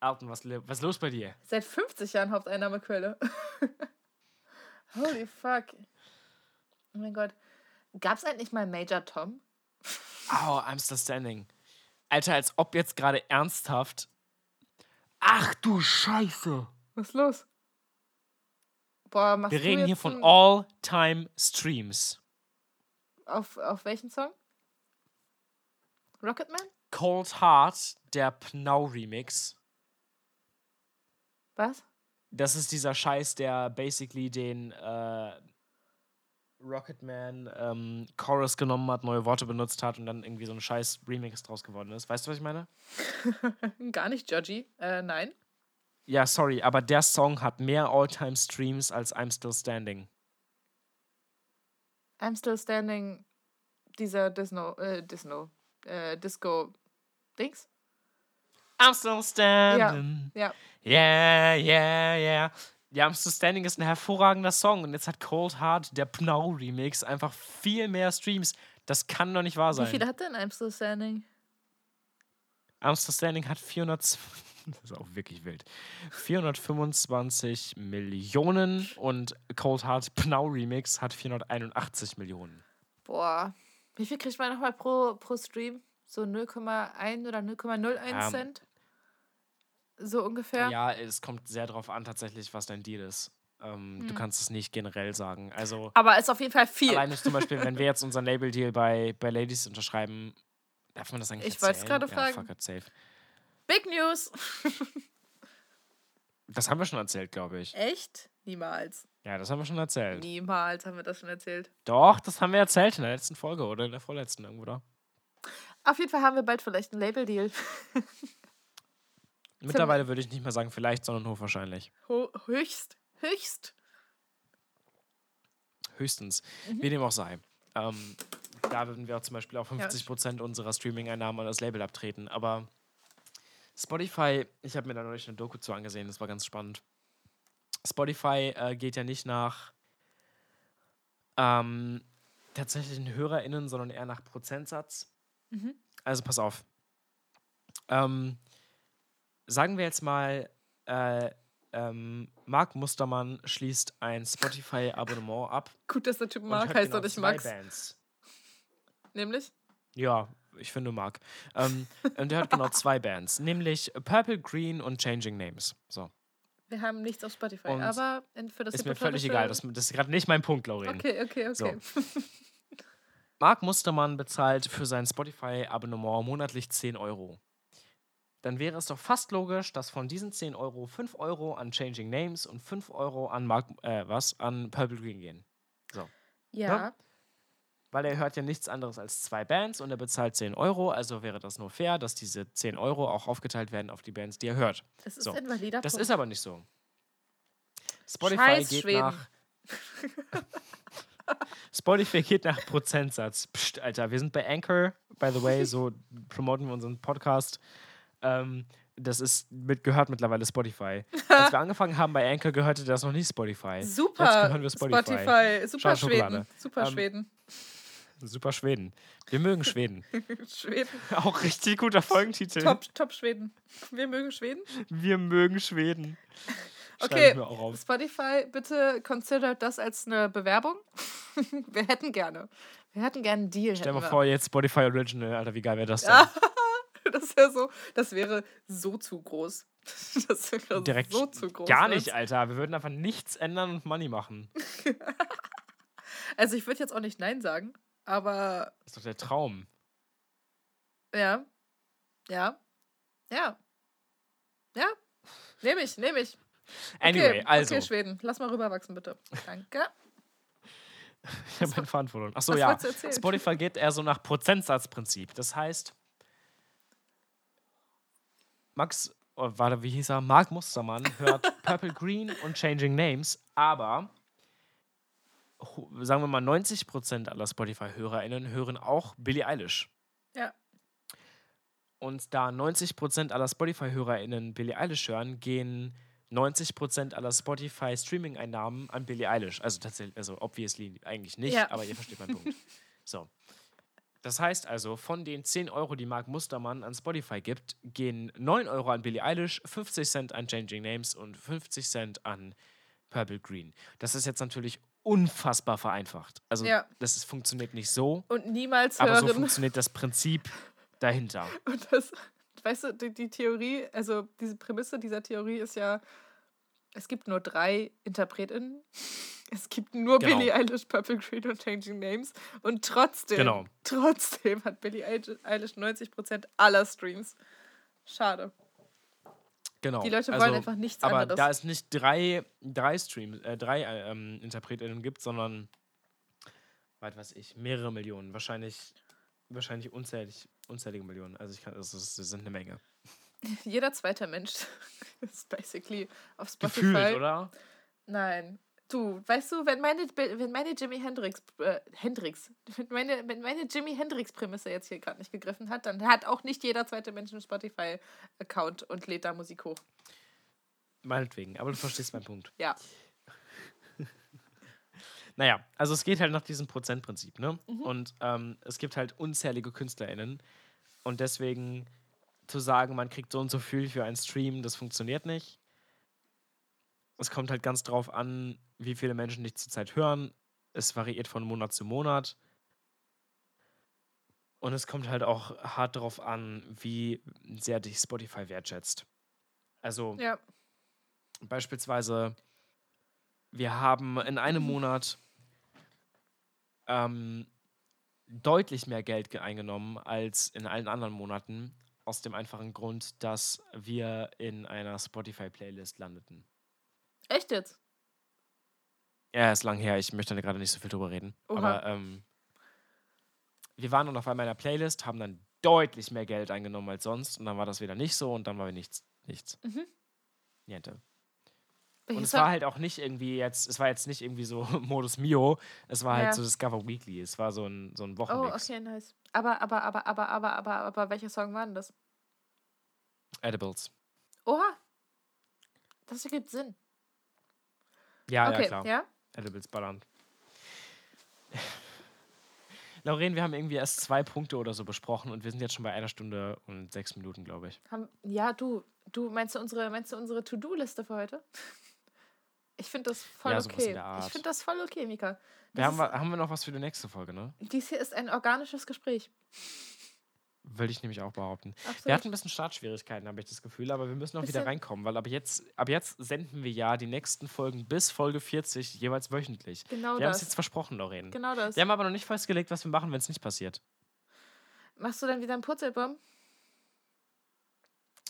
Elton, was, was ist los bei dir? Seit 50 Jahren Haupteinnahmequelle. Holy fuck. Oh mein Gott. Gab es eigentlich mal Major Tom? Oh, I'm still standing. Alter, als ob jetzt gerade ernsthaft. Ach du Scheiße. Was ist los? Boah, machst Wir du reden hier von ein- All-Time Streams. Auf, auf welchen Song? Rocketman? Cold Heart, der Pnau-Remix. Was? Das ist dieser Scheiß, der basically den äh, Rocketman ähm, Chorus genommen hat, neue Worte benutzt hat und dann irgendwie so ein scheiß Remix draus geworden ist. Weißt du, was ich meine? Gar nicht judgy. Äh, nein. Ja, sorry, aber der Song hat mehr All-Time Streams als I'm Still Standing. I'm still standing. Dieser Disno, äh, Disno, äh, Disco Dings? I'm still standing. Ja. Yeah, yeah, yeah. Ja, I'm Still Standing ist ein hervorragender Song und jetzt hat Cold Heart, der Pnau-Remix, einfach viel mehr Streams. Das kann doch nicht wahr sein. Wie viele hat denn I'm still standing? I'm Still Standing hat 400. Das ist auch wirklich wild. 425 Millionen und Cold Heart Pnau Remix hat 481 Millionen. Boah. Wie viel kriegt man nochmal pro, pro Stream? So 0,1 oder 0,01 Ähm, Cent? So ungefähr? Ja, es kommt sehr drauf an, tatsächlich, was dein Deal ist. Ähm, Du kannst es nicht generell sagen. Also, Aber ist auf jeden Fall viel. alleine zum Beispiel, wenn wir jetzt unseren Label-Deal bei, bei Ladies unterschreiben, darf man das eigentlich Ich wollte es gerade Ja, fragen. fuck safe. Big News. Das haben wir schon erzählt, glaube ich. Echt? Niemals. Ja, das haben wir schon erzählt. Niemals haben wir das schon erzählt. Doch, das haben wir erzählt in der letzten Folge oder in der vorletzten irgendwo da. Auf jeden Fall haben wir bald vielleicht einen Label-Deal. Mittlerweile würde ich nicht mehr sagen vielleicht, sondern hochwahrscheinlich. Ho höchst, höchst. höchstens. Wie dem auch sei. Ähm, da würden wir auch zum Beispiel auch 50% unserer Streaming-Einnahmen an das Label abtreten. Aber Spotify, ich habe mir da neulich eine Doku zu angesehen, das war ganz spannend. Spotify äh, geht ja nicht nach ähm, tatsächlichen HörerInnen, sondern eher nach Prozentsatz. Also pass auf. Ähm, sagen wir jetzt mal, äh, ähm, Marc Mustermann schließt ein Spotify-Abonnement ab. Gut, dass der Typ hört heißt genau und nicht Max. Bands. Nämlich? Ja, ich finde Marc. Ähm, und er hat genau zwei Bands, nämlich Purple Green und Changing Names. So. Wir haben nichts auf Spotify, Und aber für das ist mir völlig egal. Das, das ist gerade nicht mein Punkt, Lauren. Okay, okay, okay. Marc Mustermann bezahlt für sein Spotify-Abonnement monatlich 10 Euro. Dann wäre es doch fast logisch, dass von diesen 10 Euro 5 Euro an Changing Names und 5 Euro an Mark, äh, was? An Purple Green gehen. Ja, Weil er hört ja nichts anderes als zwei Bands und er bezahlt 10 Euro, also wäre das nur fair, dass diese 10 Euro auch aufgeteilt werden auf die Bands, die er hört. das ist So, ein valider Das Punkt. ist aber nicht so. Spotify Scheiß geht Schweden. nach. Spotify geht nach Prozentsatz. Psst, Alter, wir sind bei Anchor, by the way, so promoten wir unseren Podcast. Ähm, das ist mit, gehört mittlerweile Spotify. Als wir angefangen haben bei Anchor, gehörte das noch nicht Spotify. Super. Jetzt gehören wir Spotify. Spotify. Super Schokolade. Schweden. Super Ähm, Schweden. Super Schweden. Wir mögen Schweden. Schweden. Auch richtig guter Folgentitel. Top, top Schweden. Wir mögen Schweden. Wir mögen Schweden. Okay. Spotify, bitte considert das als eine Bewerbung. wir hätten gerne. Wir hätten gerne einen Deal. Stell dir mal vor, jetzt Spotify Original, Alter, wie geil wäre das denn? Das wäre so, das wäre so zu groß. Das wäre Direkt so zu groß. Gar wird's. nicht, Alter. Wir würden einfach nichts ändern und Money machen. Also ich würde jetzt auch nicht Nein sagen, aber Das ist doch der Traum. ja. Ja. Ja. Ja. Nehme ich, nehme ich. Anyway, okay, also, Okay, Schweden. Lass mal rüberwachsen, bitte. Danke. ich habe Faden verloren. Achso, ja. Spotify geht eher so nach Prozentsatzprinzip. Das heißt, Max, oh, warte, wie hieß er? Mark Mustermann hört Purple Green und Changing Names, aber sagen wir mal 90% aller Spotify-HörerInnen hören auch Billie Eilish. Ja. Und da 90% aller Spotify-HörerInnen Billie Eilish hören, gehen 90% aller Spotify-Streaming-Einnahmen an Billie Eilish. Also tatsächlich, also obviously eigentlich nicht, Ja. aber ihr versteht meinen Punkt. So. Das heißt also, von den 10 Euro, die Mark Mustermann an Spotify gibt, gehen 9 Euro an Billie Eilish, 50 Cent an Changing Names und 50 Cent an Purple Green. Das ist jetzt natürlich unfassbar vereinfacht. Also Ja. das ist, funktioniert nicht so, Und niemals aber so hören. funktioniert das Prinzip dahinter. Und das, weißt du, die, die Theorie, also diese Prämisse dieser Theorie ist ja, es gibt nur drei InterpretInnen. Es gibt nur Genau. Billie Eilish, Purple Green und Changing Names. Und trotzdem, Genau. trotzdem hat Billie Eilish Eilish 90% aller Streams. Schade. Genau. Die Leute wollen also, einfach nichts aber anderes. da es nicht drei, drei Streams, äh, drei äh, ähm, InterpretInnen gibt, sondern weit weiß ich, mehrere Millionen, wahrscheinlich, wahrscheinlich unzählig, unzählige Millionen. Also ich kann, das, ist, das sind eine Menge. Jeder zweite Mensch ist basically auf Spotify. Gefühlt, oder? Nein. Du, weißt du, wenn meine, wenn meine Jimi Hendrix, äh, Hendrix, wenn meine, wenn meine Jimi Hendrix-Prämisse jetzt hier gerade nicht gegriffen hat, dann hat auch nicht jeder zweite Mensch einen Spotify-Account und lädt da Musik hoch. Meinetwegen, aber du verstehst meinen Punkt. Ja. Naja, also es geht halt nach diesem Prozentprinzip, ne? Mhm. Und ähm, es gibt halt unzählige KünstlerInnen. Und deswegen zu sagen, man kriegt so und so viel für einen Stream, das funktioniert nicht. Es kommt halt ganz drauf an, wie viele Menschen dich zurzeit hören. Es variiert von Monat zu Monat. Und es kommt halt auch hart darauf an, wie sehr dich Spotify wertschätzt. Also Ja. beispielsweise, wir haben in einem Monat ähm, deutlich mehr Geld ge- eingenommen als in allen anderen Monaten, aus dem einfachen Grund, dass wir in einer Spotify-Playlist landeten. Echt jetzt? Ja, ist lang her, ich möchte da gerade nicht so viel drüber reden. Oha. Aber ähm, wir waren dann auf einmal in einer Playlist, haben dann deutlich mehr Geld eingenommen als sonst und dann war das wieder nicht so und dann war wir nichts. nichts. Mhm. Niente. Und es war halt auch nicht irgendwie jetzt, es war jetzt nicht irgendwie so Modus Mio, es war Ja. halt so Discover Weekly, es war so ein, so ein Oh, Wochenmix. okay, nice. Aber, aber, aber, aber, aber, aber, aber, welcher Song war denn das? Edibles. Oha. Das ergibt Sinn. Ja, okay, ja, klar. ja? Edibles ballern. Lauren, wir haben irgendwie erst zwei Punkte oder so besprochen und wir sind jetzt schon bei einer Stunde und sechs Minuten, glaube ich. Ja, du, du meinst du unsere, meinst du unsere To-Do-Liste für heute? Ich finde das voll Ja, okay. Ich finde das voll okay, Mika. Wir haben, ist, wir- haben wir noch was für die nächste Folge, ne? dies hier ist ein organisches Gespräch. Würde ich nämlich auch behaupten. Absolut. Wir hatten ein bisschen Startschwierigkeiten, habe ich das Gefühl, aber wir müssen auch wieder Bisschen. reinkommen, weil ab jetzt, ab jetzt senden wir ja die nächsten Folgen bis Folge 40 jeweils wöchentlich. genau wir haben es das. jetzt versprochen, Lauren. Genau das. Wir haben aber noch nicht festgelegt, was wir machen, wenn es nicht passiert. Machst du dann wieder einen Purzelbaum?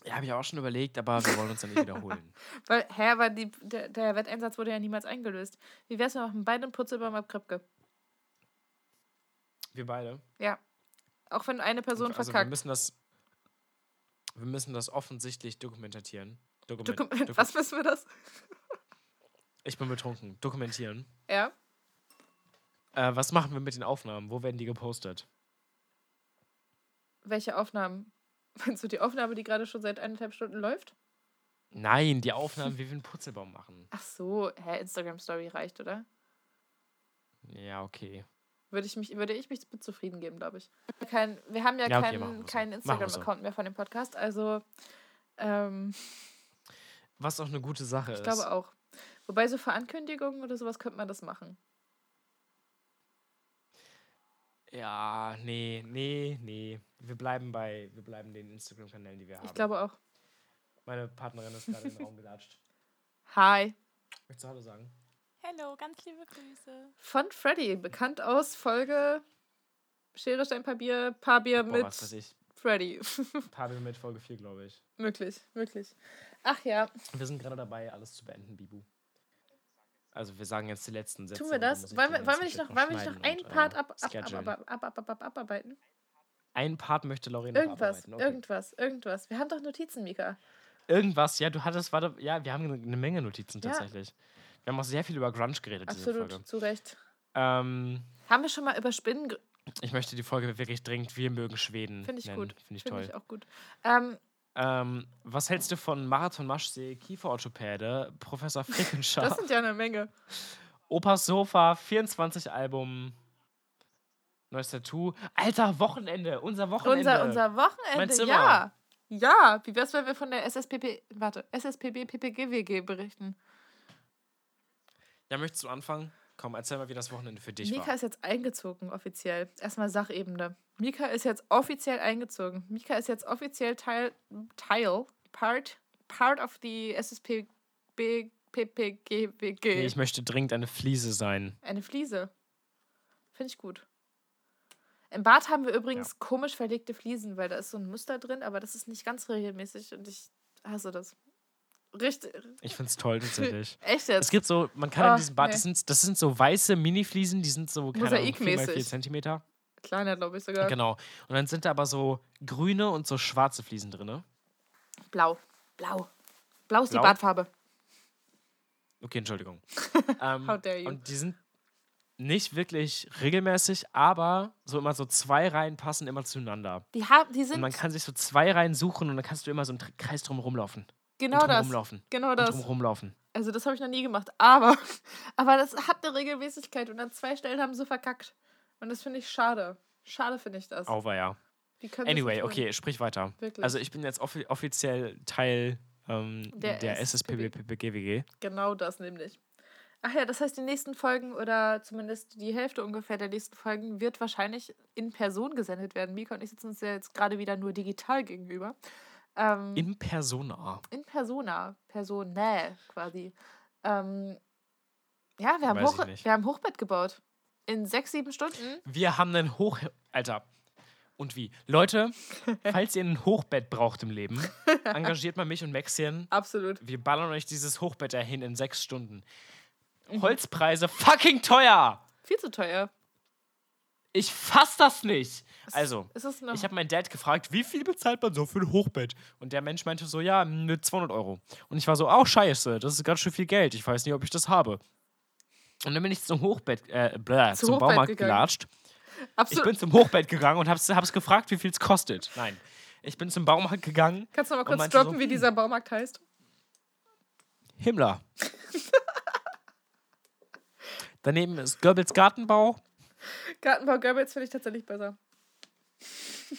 Ja, habe ich auch schon überlegt, aber wir wollen uns ja nicht wiederholen. Weil, hä, aber die, der, der Wetteinsatz wurde ja niemals eingelöst. Wie wär's, wir machen beide einen Purzelbaum ab Kripke? Wir beide. Ja. Auch wenn eine Person also wir verkackt. müssen das, wir müssen das offensichtlich dokumentieren. Dokument, Dokum Doku- Was müssen wir das? Ich bin betrunken. Dokumentieren. Ja. Äh, was machen wir mit den Aufnahmen? Wo werden die gepostet? Welche Aufnahmen? Meinst du die Aufnahme, die gerade schon seit eineinhalb Stunden läuft? Nein, die Aufnahmen, wie wir einen Purzelbaum machen. Ach so, hä, Instagram Story reicht, oder? Ja, okay. Würde ich mich, würde ich mich mit zufrieden geben, glaube ich. Kein, wir haben ja, Ja, okay, keinen, so. keinen wir so. Instagram-Account mehr von dem Podcast, also ähm, Was auch eine gute Sache ich ist. glaube auch. Wobei so für Ankündigungen oder sowas könnte man das machen. Ja, nee, nee, nee. Wir bleiben bei, wir bleiben den Instagram-Kanälen, die wir haben. Ich glaube auch. Meine Partnerin ist gerade in den Raum gelatscht. Hi. Möchtest du Hallo sagen? Hallo, ganz liebe Grüße. Von Freddy, bekannt aus Folge Schere, Stein, Papier, Papier Boah, mit was weiß ich. Freddy. Pavel mit Folge 4, glaube ich. möglich, möglich. Ach ja, Wir sind gerade dabei, alles zu beenden, Bibu. Also wir sagen jetzt die letzten Sätze. tun wir das? Wollen wir, wollen wir nicht noch, wollen wir nicht noch einen Part äh, ab, ab, abarbeiten? Ein Part möchte noch Irgendwas, irgendwas, irgendwas. Wir haben doch Notizen, Mika. Irgendwas, ja, du hattest, warte, ja, wir haben eine, Menge Notizen Ja. tatsächlich. Wir haben auch sehr viel über Grunge geredet, Absolut, Folge. zu Recht. Ähm, Haben wir schon mal über Spinnen? ich möchte die Folge wirklich dringend Wir mögen Schweden Finde ich nennen. gut. Finde ich Finde toll. ich auch gut. Ähm, Ähm, was hältst du von Marathon Maschsee, Kieferorthopäde, Professor das Frickenschar, sind ja eine Menge. Opas Sofa, 24 Album, neues Tattoo. Alter, Wochenende, unser Wochenende. Unser, unser Wochenende, Zimmer. ja. Ja, wie wär's, wenn wir von der SSPP, warte, SSPB PPGWG berichten? Ja, möchtest du anfangen? Komm, erzähl mal, wie das Wochenende für dich Mika war. ist jetzt eingezogen, offiziell. Erstmal Sachebene. Mika ist jetzt offiziell eingezogen. Mika ist jetzt offiziell Teil, Teil, Part, Part of the SSPB PPGWG. Nee, ich möchte dringend eine Fliese sein. Eine Fliese. Finde ich gut. Im Bad haben wir übrigens komisch verlegte Fliesen, weil da ist so ein Muster drin, aber das ist nicht ganz regelmäßig und ich hasse das. Richtig. Ich find's toll, tatsächlich. Echt Es jetzt? gibt so, man kann Oh, in diesem Bad, nee. das, sind, das sind so weiße Mini-Fliesen, die sind so, keine Ahnung, 4 mal 4 Mosaikmäßig. Zentimeter. Kleiner, glaube ich sogar. Genau. Und dann sind da aber so grüne und so schwarze Fliesen drin. Blau. Blau. Blau ist Blau? die Badfarbe. Okay, Entschuldigung. ähm, How dare you. Und die sind nicht wirklich regelmäßig, aber so immer so zwei Reihen passen immer zueinander. Die, haben, die Und sind man kann sich so zwei Reihen suchen und dann kannst du immer so einen Kreis drum rumlaufen. Genau das. rumlaufen. Genau das. rumlaufen. Also das habe ich noch nie gemacht. Aber, aber das hat eine Regelmäßigkeit und an zwei Stellen haben sie verkackt. Und das finde ich schade. Schade finde ich das. Auweia. ja. Anyway, okay, sprich weiter. Wirklich. Also ich bin jetzt offi offiziell Teil ähm, Der der, SSPB. SSPBGWG. Genau das nämlich. Ach ja, das heißt, die nächsten Folgen oder zumindest die Hälfte ungefähr der nächsten Folgen wird wahrscheinlich in Person gesendet werden. Mika und ich sitzen uns ja jetzt gerade wieder nur digital gegenüber. Ähm, in, In Persona. Persona, Personä quasi. Ähm, ja, wir haben, Hoch wir haben Hochbett gebaut. In sechs, sieben Stunden. Wir haben einen Hoch... Alter. Und wie? Leute, falls ihr ein Hochbett braucht im Leben, engagiert mal mich und Maxien. Absolut. Wir ballern euch dieses Hochbett dahin in sechs Stunden. Mhm. Holzpreise fucking teuer! Viel zu teuer. Ich fass das nicht. Also, ich habe meinen Dad gefragt, wie viel bezahlt man so für ein Hochbett? Und der Mensch meinte so, ja, mit 200 Euro. Und ich war so, auch scheiße, das ist ganz schön viel Geld. Ich weiß nicht, ob ich das habe. Und dann bin ich zum Hochbett, äh, bläh, Zu zum Hochbett Baumarkt gegangen. gelatscht. Ich Absolut. bin zum Hochbett gegangen und hab's, hab's gefragt, wie viel es kostet. Nein. Ich bin zum Baumarkt gegangen. Kannst du noch mal kurz meinte so, droppen, wie hm. dieser Baumarkt heißt? Himmler. Daneben ist Goebbels Gartenbau Gartenbau Goebbels finde ich tatsächlich besser.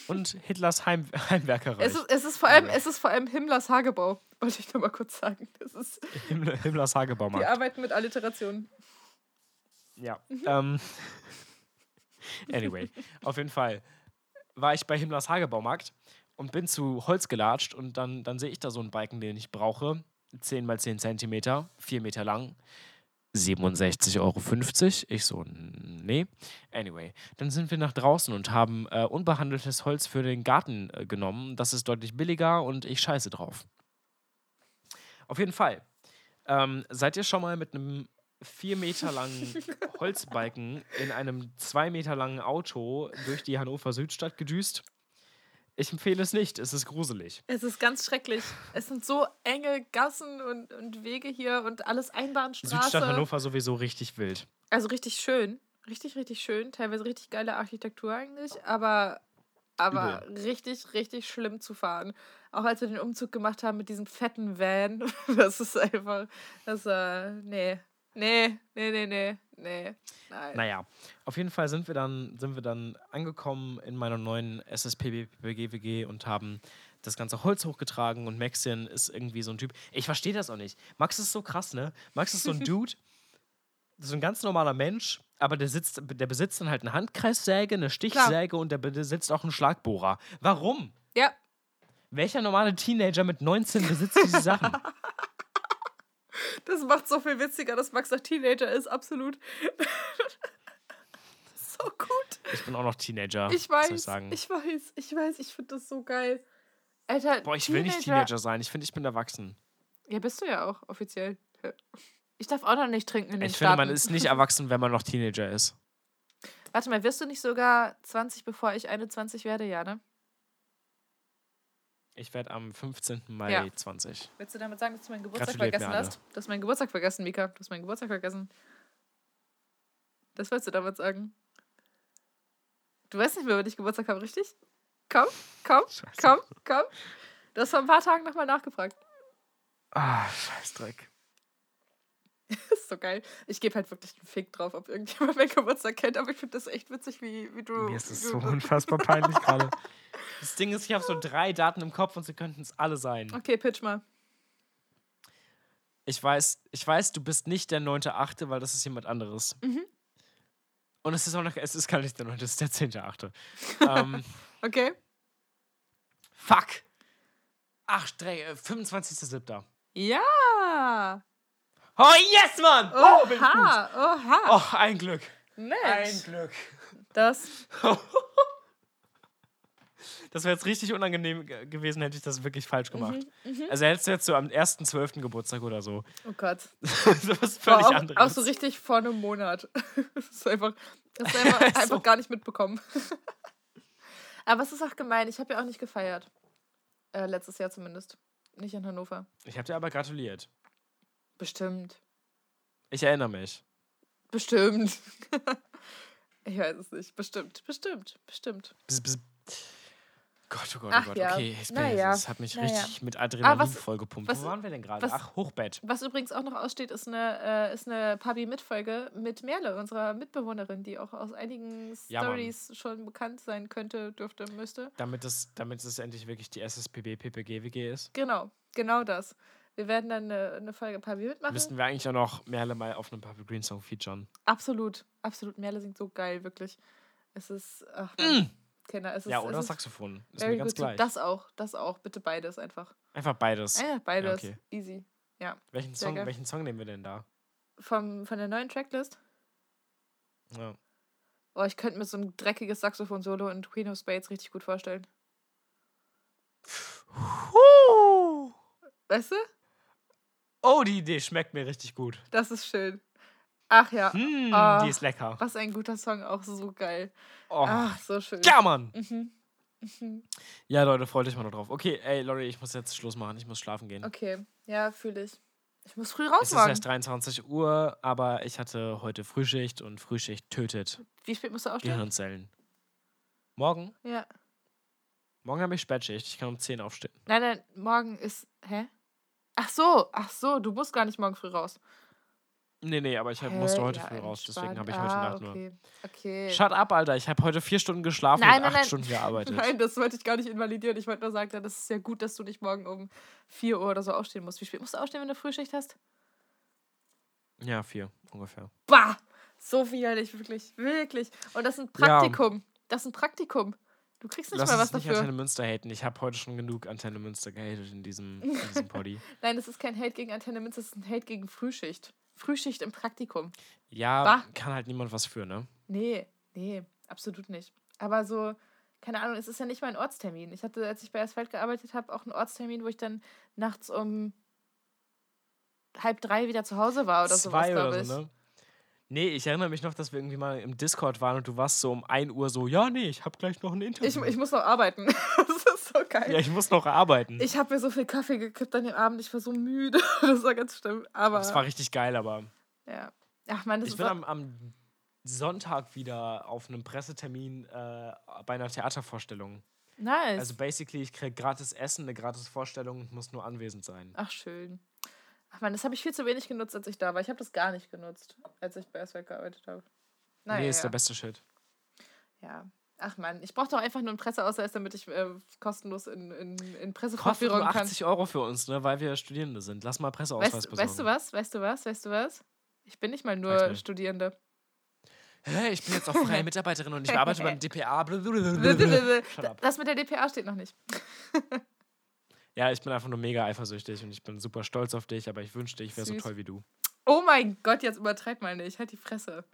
und Hitlers Heim Heimwerkerreich. Es ist, es, ist vor allem, es ist vor allem Himmlers Hagebau, wollte ich noch mal kurz sagen. Das ist, Himmler, Himmlers die Hagebaumarkt. arbeiten mit Alliterationen. Ja. Ähm, anyway, auf jeden Fall war ich bei Himmlers Hagebaumarkt und bin zu Holz gelatscht und dann, dann sehe ich da so einen Balken, den ich brauche. 10 mal 10 Zentimeter, 4 Meter lang. 67,50 Euro. Ich so, nee. Anyway, dann sind wir nach draußen und haben äh, unbehandeltes Holz für den Garten äh, genommen. Das ist deutlich billiger und ich scheiße drauf. Auf jeden Fall. Ähm, seid ihr schon mal mit einem vier Meter langen Holzbalken in einem zwei Meter langen Auto durch die Hannover Südstadt gedüst? Ich empfehle es nicht, es ist gruselig. Es ist ganz schrecklich. Es sind so enge Gassen und, und Wege hier und alles Einbahnstraße. Südstadt Hannover sowieso richtig wild. Also richtig schön. Richtig, richtig schön. Teilweise richtig geile Architektur eigentlich, aber, aber richtig, richtig schlimm zu fahren. Auch als wir den Umzug gemacht haben mit diesem fetten Van. Das ist einfach. Das, äh, nee. Nee, nee, nee, nee, nee. Nein. Naja, auf jeden Fall sind wir dann, sind wir dann angekommen in meiner neuen SSPBG-WG und haben das ganze Holz hochgetragen und Maxien ist irgendwie so ein Typ. Ich verstehe das auch nicht. Max ist so krass, ne? Max ist so ein Dude, so ein ganz normaler Mensch, aber der, sitzt, der besitzt dann halt eine Handkreissäge, eine Stichsäge und der besitzt auch einen Schlagbohrer. Warum? Ja, Welcher normale Teenager mit 19 besitzt diese Sachen? das macht so viel witziger, dass Max ein Teenager ist, absolut. so gut. Ich bin auch noch Teenager. Ich weiß, ich sagen. ich weiß, ich weiß, ich finde das so geil. Alter, Boah, ich will nicht Teenager sein. Ich finde, ich bin erwachsen. Ja, bist du ja auch, offiziell. Ich darf auch noch nicht trinken in den Ich finde, Staaten. man ist nicht erwachsen, wenn man noch Teenager ist. Warte mal, wirst du nicht sogar 20, bevor ich 21 werde? Ja, ne? Ich werde am 15. Mai Ja. 20. Willst du damit sagen, dass du meinen Geburtstag Gratuliert vergessen hast? Du hast meinen Geburtstag vergessen, Mika. Du hast meinen Geburtstag vergessen. Das wolltest du damit sagen. Du weißt nicht mehr, wann ich Geburtstag habe, richtig? Komm, komm, Scheiße. komm, komm. Du hast vor ein paar Tagen nochmal nachgefragt. Ah, Scheißdreck. Ist so geil. Ich gebe halt wirklich einen Fick drauf, ob irgendjemand meinen Geburtstag kennt, aber ich finde das echt witzig, wie, wie du. Mir ist es so unfassbar peinlich gerade. Das Ding ist, ich habe so drei Daten im Kopf und sie könnten es alle sein. Okay, pitch mal. Ich weiß, ich weiß, du bist nicht der 9.8., weil das ist jemand anderes. Mhm. Und es ist auch noch, es ist gar nicht der 9., es ist der 10.8. ähm, Okay. fuck. Ach, drei, äh, 25.7. Ja. Oh, yes, Mann! Oh, bin ich gut. Oha, oha. Oh, ein Glück. Ein Mensch. Glück. Das. Das wäre jetzt richtig unangenehm ge- gewesen, hätte ich das wirklich falsch gemacht. Mhm, Also hättest du jetzt so am 1.12. Geburtstag oder so. Oh Gott. so was War völlig auch, anderes. auch so richtig vor einem Monat. das ist einfach, das ist einfach, So. einfach gar nicht mitbekommen. Aber es ist auch gemein. Ich habe ja auch nicht gefeiert. Äh, letztes Jahr zumindest. Nicht in Hannover. ich habe dir aber gratuliert. Bestimmt. Ich erinnere mich. Bestimmt. ich weiß es nicht. Bestimmt. Bestimmt. Bestimmt. Bzz, bzz. Gott, oh Gott, oh Ach Gott. ja. Okay, jetzt bin Na ich, ja. das hat mich Na richtig mit Ah, Adrenalin was- vollgepumpt. was- Wo waren wir denn gerade? Ach, Hochbett. Was übrigens auch noch aussteht, ist eine, äh, ist eine Pabi-Mitfolge mit Merle, unserer Mitbewohnerin, die auch aus einigen Ja. Stories schon bekannt sein könnte, dürfte, müsste. Damit es, damit es endlich wirklich die SSPB PPG WG ist, Genau, genau das. Wir werden dann eine, eine Folge Pabi mitmachen. müssten wir eigentlich auch noch Merle mal auf einem Purple Green Song featuren. Absolut, absolut. Merle singt so geil, wirklich. Es ist, ach, Kinder, es ist, Mm. ja, oder es Saxophon. Ist mir ganz gleich. Das auch, das auch. Bitte beides einfach. Einfach beides. Äh, beides. okay. Easy. Ja. welchen, Song, geil. welchen Song nehmen wir denn da? Vom, von der neuen Tracklist. Ja. Oh, ich könnte mir so ein dreckiges Saxophon-Solo in Queen of Spades richtig gut vorstellen. Weißt du? Oh, die Idee schmeckt mir richtig gut. Das ist schön. Ach ja. Hm, Ah. die ist lecker. Was ein guter Song, auch so geil. Oh. Ach, so schön. Ja, Mann. Mhm. Mhm. Ja, Leute, freut euch mal noch drauf. Okay, ey, Lori, ich muss jetzt Schluss machen. Ich muss schlafen gehen. Okay, ja, fühle ich. Ich muss früh raus Es ist erst 23 Uhr, aber ich hatte heute Frühschicht und Frühschicht tötet Wie spät musst du aufstehen? Gehirnzellen. Morgen? Ja. Morgen habe ich Spätschicht. Ich kann um 10 aufstehen. Nein, nein, morgen ist. Hä? Ach so, ach so, du musst gar nicht morgen früh raus. Nee, nee, aber ich hab, musste heute Ja, früh raus. Deswegen entspannt. habe ich heute ah, Nacht nur. okay. Okay. Shut up, Alter. Ich habe heute vier Stunden geschlafen Nein, und nein, acht nein. Stunden gearbeitet. Nein, das wollte ich gar nicht invalidieren. Ich wollte nur sagen, ja, das ist ja gut, dass du nicht morgen um 4 Uhr oder so aufstehen musst. Wie spät musst du aufstehen, wenn du Frühschicht hast? Ja, vier ungefähr. Bah! So widerlich, wirklich, wirklich. Und das ist ein Ja. Praktikum. Das ist ein Praktikum. Du kriegst nicht Lass mal uns was nicht dafür. Antenne Münster haten. Ich habe heute schon genug Antenne Münster gehatet in diesem, in diesem Poddy. Nein, das ist kein Hate gegen Antenne Münster, das ist ein Hate gegen Frühschicht. Frühschicht im Praktikum. Ja, Bah. kann halt niemand was für, ne? Nee, nee, absolut nicht. Aber so, keine Ahnung, es ist ja nicht mal ein Ortstermin. Ich hatte, als ich bei Asphalt gearbeitet habe, auch einen Ortstermin, wo ich dann nachts um halb drei wieder zu Hause war oder sowas, Zwei glaube oder ich. so, ne? Nee, ich erinnere mich noch, dass wir irgendwie mal im Discord waren und du warst so um 1 Uhr so, ja, nee, ich habe gleich noch ein Interview. Ich, ich muss noch arbeiten. das ist so geil. ja, ich muss noch arbeiten. Ich habe mir so viel Kaffee gekippt an dem Abend, ich war so müde. das war ganz schlimm. Aber das war richtig geil, aber ja. Ach man, das ich bin am, am Sonntag wieder auf einem Pressetermin äh, bei einer Theatervorstellung. nice. Also basically, ich kriege gratis Essen, eine gratis Vorstellung und muss nur anwesend sein. Ach schön. Ach man, das habe ich viel zu wenig genutzt, als ich da war. Ich habe das gar nicht genutzt, als ich bei Asphalt gearbeitet habe. Naja, nee, ist ja. der beste Shit. Ja. Ach man, ich brauche doch einfach nur einen Presseausweis, damit ich äh, kostenlos in, in, in nur kann. 80 Euro für uns, ne, weil wir Studierende sind. Lass mal Presseausweis Weißt, besorgen. weißt du was? Weißt du was? Weißt du was? Ich bin nicht mal nur mir. Studierende. Hä, ich bin jetzt auch freie Mitarbeiterin und ich arbeite beim DPA. Das mit der DPA steht noch nicht. Ja, ich bin einfach nur mega eifersüchtig und ich bin super stolz auf dich, aber ich wünschte, ich wäre so toll wie du. Oh mein Gott, jetzt übertreib mal nicht. Halt die Fresse.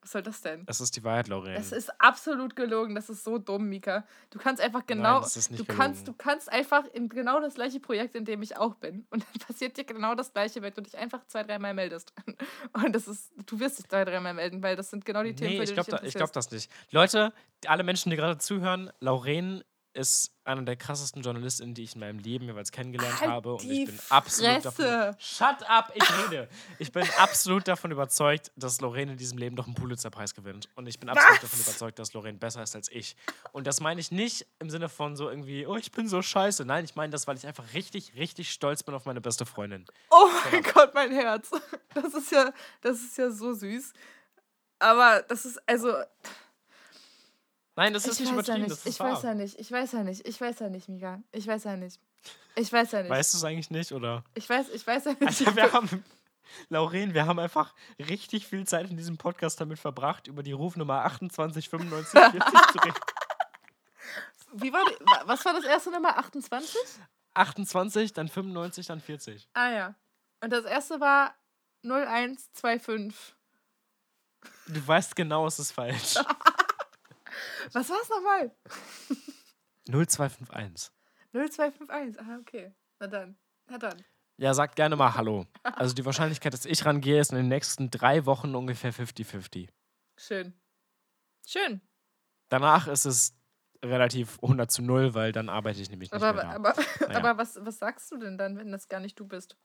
Was soll das denn? Das ist die Wahrheit, Lorraine. Das ist absolut gelogen. Das ist so dumm, Mika. Du kannst einfach genau. Nein, das ist nicht du kannst, du kannst einfach in genau das gleiche Projekt, in dem ich auch bin. Und dann passiert dir genau das gleiche, wenn du dich einfach zwei, dreimal meldest. Und das ist, du wirst dich zwei, dreimal melden, weil das sind genau die Themen, Nee, für ich die glaube du dich ich glaub das nicht. Leute, alle Menschen, die gerade zuhören, Lorraine ist einer der krassesten JournalistInnen, die ich in meinem Leben jeweils kennengelernt Halt habe. Und ich bin absolut Fresse. davon. Shut up, ich rede. Ich bin absolut davon überzeugt, dass Lorraine in diesem Leben noch einen Pulitzerpreis gewinnt. Und ich bin absolut davon überzeugt, dass Lorraine besser ist als ich. Und das meine ich nicht im Sinne von so irgendwie, oh, ich bin so scheiße. Nein, ich meine das, weil ich einfach richtig, richtig stolz bin auf meine beste Freundin. Oh mein Gott, mein Herz. Das ist ja, das ist ja so süß. Aber das ist, also, Nein, das ist ich nicht weiß ja übertrieben, nicht, ich wahr. weiß ja nicht, ich weiß ja nicht, ich weiß ja nicht, Mika. Ich weiß ja nicht. Ich weiß ja nicht. Weißt du es eigentlich nicht, oder? Ich weiß, ich weiß ja nicht. Also wir haben, Lauren, wir haben einfach richtig viel Zeit in diesem Podcast damit verbracht, über die Rufnummer 28 95 40 zu reden. Wie war die, wa- was war das erste Nummer? 28? 28, dann 95, dann 40. Ah ja. Und das erste war 0125. Du weißt genau, es ist falsch. Was war es nochmal? 0251. 0251. Ah, okay. Na dann. Na dann. Ja, sagt gerne mal Hallo. Also die Wahrscheinlichkeit, dass ich rangehe, ist in den nächsten drei Wochen ungefähr 50-50. Schön. Schön. Danach ist es relativ 100 zu 0, weil dann arbeite ich nämlich nicht Aber, mehr da. aber, Naja. aber was, was sagst du denn dann, wenn das gar nicht du bist?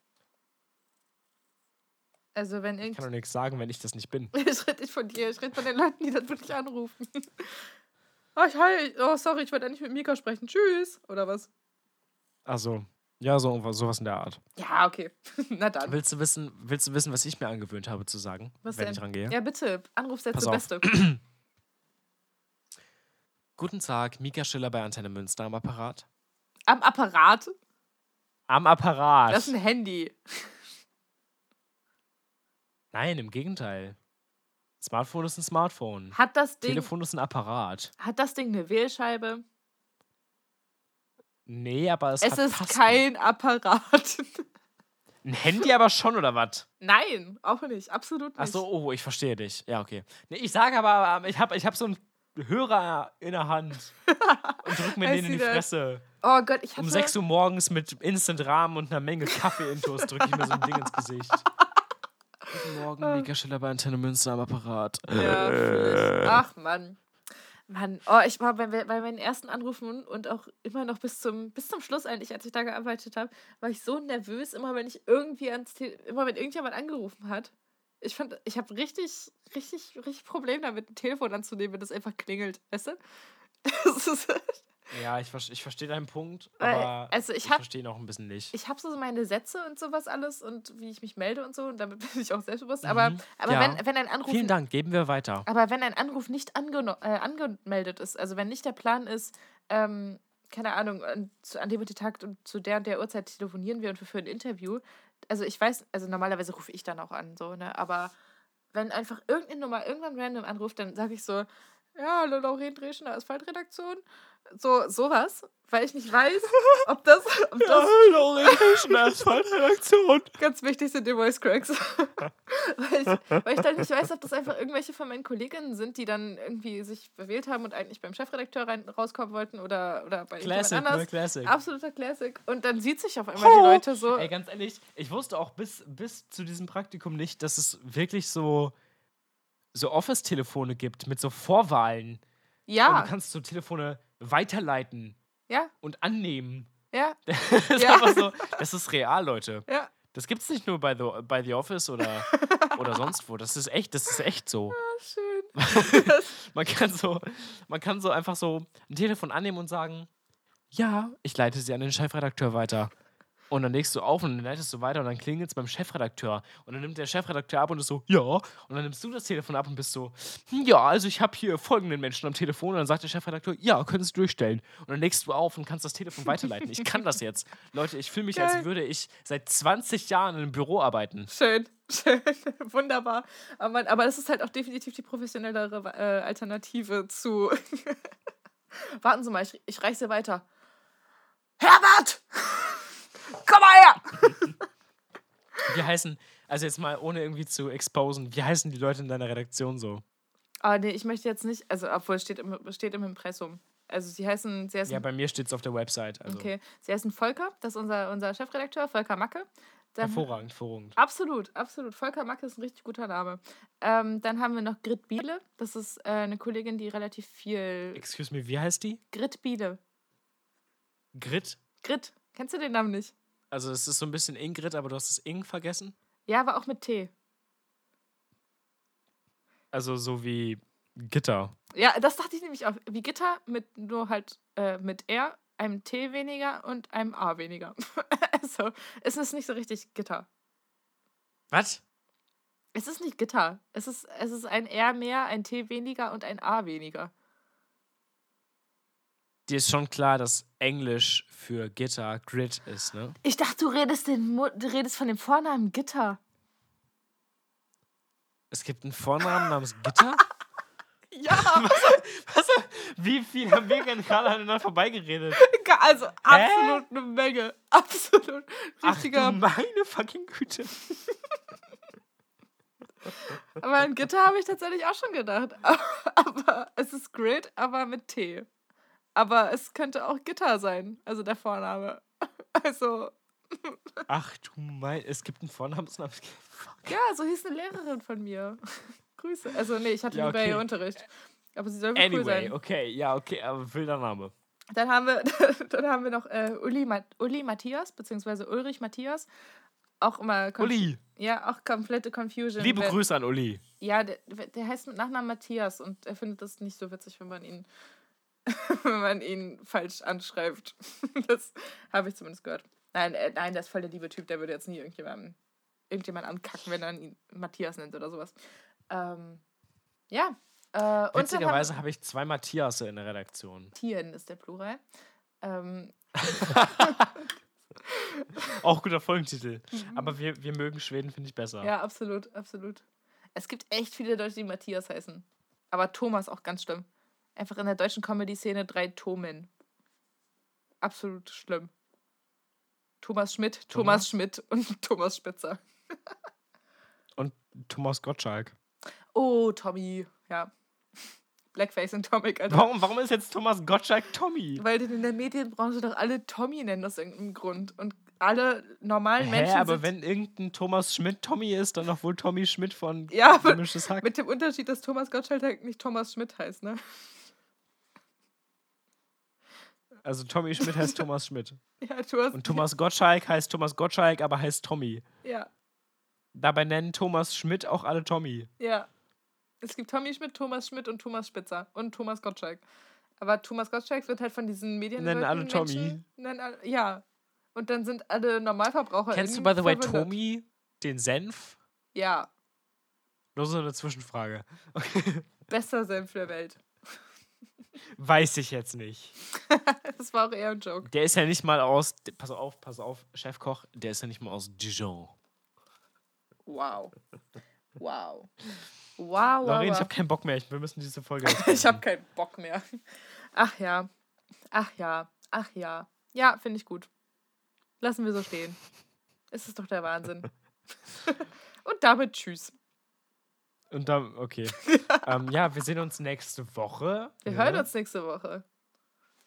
Also wenn ich kann doch nichts sagen, wenn ich das nicht bin. Ich rede nicht von dir, ich rede von den Leuten, die das wirklich anrufen. Oh, ich, hi, oh, sorry, ich wollte eigentlich mit Mika sprechen. Tschüss. Oder was? Also, ja, so, sowas in der Art. Ja, okay. Na dann. Willst du wissen, willst du wissen, was ich mir angewöhnt habe zu sagen, Was wenn denn? ich rangehe? Ja, bitte. Anrufsätze Pass auf. Beste. Guten Tag, Mika Schiller bei Antenne Münster am Apparat. Am Apparat. Am Apparat. Das ist ein Handy. Nein, im Gegenteil. Smartphone ist ein Smartphone. Hat das Ding, Telefon ist ein Apparat. hat das Ding eine Wählscheibe? Nee, aber es, Es ist Tasten. kein Apparat. Ein Handy aber schon, oder was? Nein, auch nicht. Absolut nicht. Ach so, oh, ich verstehe dich. Ja, okay. Nee, ich sage aber, ähm, ich habe ich hab so einen Hörer in der Hand und drück mir den in die that. Fresse. Oh Gott, ich hatte... Um 6 Uhr morgens mit Instant-Rahmen und einer Menge Kaffee-Intos drücke ich mir so ein Ding ins Gesicht. Guten Morgen, Mika Schiller bei Antenne Münster am Apparat. Ja, ich. Ach, Mann. Mann, oh, ich war bei, bei meinen ersten Anrufen und auch immer noch bis zum, bis zum Schluss eigentlich, als ich da gearbeitet habe, war ich so nervös, immer wenn ich irgendwie ans Te immer wenn irgendjemand angerufen hat. Ich fand, ich habe richtig, richtig, richtig Problem damit, ein Telefon anzunehmen, wenn das einfach klingelt, weißt du? Das ist, Ja, ich, ich verstehe deinen Punkt, aber also ich ich verstehe ihn auch ein bisschen nicht. ich habe so meine Sätze und sowas alles und wie ich mich melde und so und damit bin ich auch selbstbewusst. Aber, Mhm. aber Ja. wenn, wenn ein Anruf Vielen Dank, geben wir weiter. Aber wenn ein Anruf nicht angeno- äh, angemeldet ist, also wenn nicht der Plan ist, ähm, keine Ahnung, an, zu, an dem und dem Tag und zu der und der Uhrzeit telefonieren wir und wir führen ein Interview. Also ich weiß, also normalerweise rufe ich dann auch an, so, ne? Aber wenn einfach irgendeine Nummer irgendwann random anruft, dann sage ich so, ja, Lauren Dreschen, Asphaltredaktion. So, sowas, weil ich nicht weiß, ob das, ob das Hallo, Redaktion Asphaltredaktion. Ganz wichtig sind die Voice Cracks. weil, ich, weil ich dann nicht weiß, ob das einfach irgendwelche von meinen Kolleginnen sind, die dann irgendwie sich bewählt haben und eigentlich beim Chefredakteur rein, rauskommen wollten oder, oder bei Classic, jemand ne? anders. Classic. Absoluter Classic. Und dann sieht sich auf einmal die Leute so. Ey, ganz ehrlich, ich wusste auch bis, bis zu diesem Praktikum nicht, dass es wirklich so, so Office-Telefone gibt mit so Vorwahlen. Und ja, du kannst so Telefone weiterleiten ja, und annehmen. ja, Das ist Ja. einfach so, das ist real, Leute. ja. Das gibt's nicht nur bei The, bei The Office oder, oder sonst wo. Das ist echt, das ist echt so. Schön. Man kann so, man kann so einfach so ein Telefon annehmen und sagen, ja, ich leite sie an den Chefredakteur weiter. Und dann legst du auf und dann leitest du weiter und dann klingelt es beim Chefredakteur. Und dann nimmt der Chefredakteur ab und ist so, ja. Und dann nimmst du das Telefon ab und bist so, "Hm, ja, also ich habe hier folgenden Menschen am Telefon. Und dann sagt der Chefredakteur, ja, können Sie durchstellen. Und dann legst du auf und kannst das Telefon weiterleiten. Ich kann das jetzt. Leute, ich fühle mich, als Geil. würde ich seit 20 Jahren in einem Büro arbeiten. Schön, schön, wunderbar. Aber, aber das ist halt auch definitiv die professionellere äh, Alternative zu. Warten Sie mal, ich, ich reiche sie weiter. Herbert! Komm mal her! Wie heißen, also jetzt mal ohne irgendwie zu exposen, wie heißen die Leute in deiner Redaktion so? Ah, nee, ich möchte jetzt nicht, also obwohl es steht im, steht im Impressum. Also sie heißen, sie heißen, Ja, bei mir steht es auf der Website. Also okay, sie heißen Volker, das ist unser, unser Chefredakteur, Volker Macke. Dann, hervorragend, hervorragend. Absolut, absolut. Volker Macke ist ein richtig guter Name. Ähm, dann haben wir noch Grit Biele. Das ist äh, eine Kollegin, die relativ viel. Excuse me, wie heißt die? Grit Biele. Grit? Grit. Kennst du den Namen nicht? Also es ist so ein bisschen Ingrid, aber du hast das Ing vergessen. Ja, aber auch mit T. Also so wie Gitter. Ja, das dachte ich nämlich auch. Wie Gitter mit nur halt äh, mit R, einem T weniger und einem A weniger. also, es ist nicht so richtig Gitter. Was? Es ist nicht Gitter. Es ist, es ist ein R mehr, ein T weniger und ein A weniger. Dir ist schon klar, dass Englisch für Gitter Grit ist, ne? Ich dachte, du redest, den, du redest von dem Vornamen Gitter. Es gibt einen Vornamen namens Gitter? Ja, Was? Wie viel haben wir gerade aneinander vorbeigeredet? also absolut eine Menge. Absolut. Ach Richtiger. du meine fucking Güte. aber an Gitter habe ich tatsächlich auch schon gedacht. Aber es ist Grid, aber mit T. Aber es könnte auch Gitter sein, also der Vorname. Also, Ach du mein, es gibt einen Vornamensnamen. Ja, so hieß eine Lehrerin von mir. Grüße. Also, nee, ich hatte Ja, nie bei ihr okay. Unterricht. Aber sie soll wohl cool Anyway, sein. okay, ja, okay, aber wilder Name. Dann haben wir, dann haben wir noch äh, Uli, Ma Uli Matthias, beziehungsweise Ulrich Matthias. Auch immer. konf- Uli, Ja, auch komplette Confusion. liebe Grüße an Uli. Ja, der, der heißt mit Nachnamen Matthias und er findet das nicht so witzig, wenn man ihn, wenn man ihn falsch anschreibt. Das habe ich zumindest gehört. Nein, äh, nein, der ist voll der liebe Typ, der würde jetzt nie irgendjemanden, irgendjemand ankacken, wenn er ihn Matthias nennt oder sowas. Ähm, ja. Äh, Witzigerweise habe ich zwei Matthias in der Redaktion. Tien ist der Plural. Ähm, Auch guter Folgentitel. Aber wir, wir mögen Schweden, finde ich besser. Mhm. ja, absolut, absolut. Es gibt echt viele Leute, die Matthias heißen. Aber Thomas auch ganz schlimm. Einfach in der deutschen Comedy-Szene drei Tomen. Absolut schlimm. Thomas Schmidt, Thomas, Thomas? Schmidt und Thomas Spitzer. Und Thomas Gottschalk. Oh, Tommy. Ja. Blackface und Alter. Warum, warum ist jetzt Thomas Gottschalk Tommy? Weil die in der Medienbranche doch alle Tommy nennen aus irgendeinem Grund. Und alle normalen Hä, Menschen aber wenn irgendein Thomas Schmidt Tommy ist, dann doch wohl Tommy Schmidt von Ja, Gemischtes Hack. mit dem Unterschied, dass Thomas Gottschalk halt nicht Thomas Schmidt heißt, ne? Also Tommy Schmidt heißt Thomas Schmidt. Ja, du hast, Und Thomas Gottschalk heißt Thomas Gottschalk, aber heißt Tommy. Ja, Dabei nennen Thomas Schmidt auch alle Tommy. ja. Es gibt Tommy Schmidt, Thomas Schmidt und Thomas Spitzer und Thomas Gottschalk. Aber Thomas Gottschalk wird halt von diesen Medien Nennen alle Tommy. Menschen, nennen alle, ja. Und dann sind alle Normalverbraucher. Kennst du, by the way, Tommy, den Senf? Ja, Nur so eine Zwischenfrage. bester Senf der Welt. Weiß ich jetzt nicht. Das war auch eher ein Joke. Der ist ja nicht mal aus. Pass auf, pass auf, Chefkoch, der ist ja nicht mal aus Dijon. Wow. Wow. Wow, wow, Lauren, ich habe keinen Bock mehr. Wir müssen diese Folge. Ich habe keinen Bock mehr. Ach ja. Ach ja. Ach ja. Ja, finde ich gut. Lassen wir so stehen. Es ist doch der Wahnsinn. Und damit tschüss. Und dann, okay. ähm, ja, wir sehen uns nächste Woche. Wir ne? hören uns nächste Woche.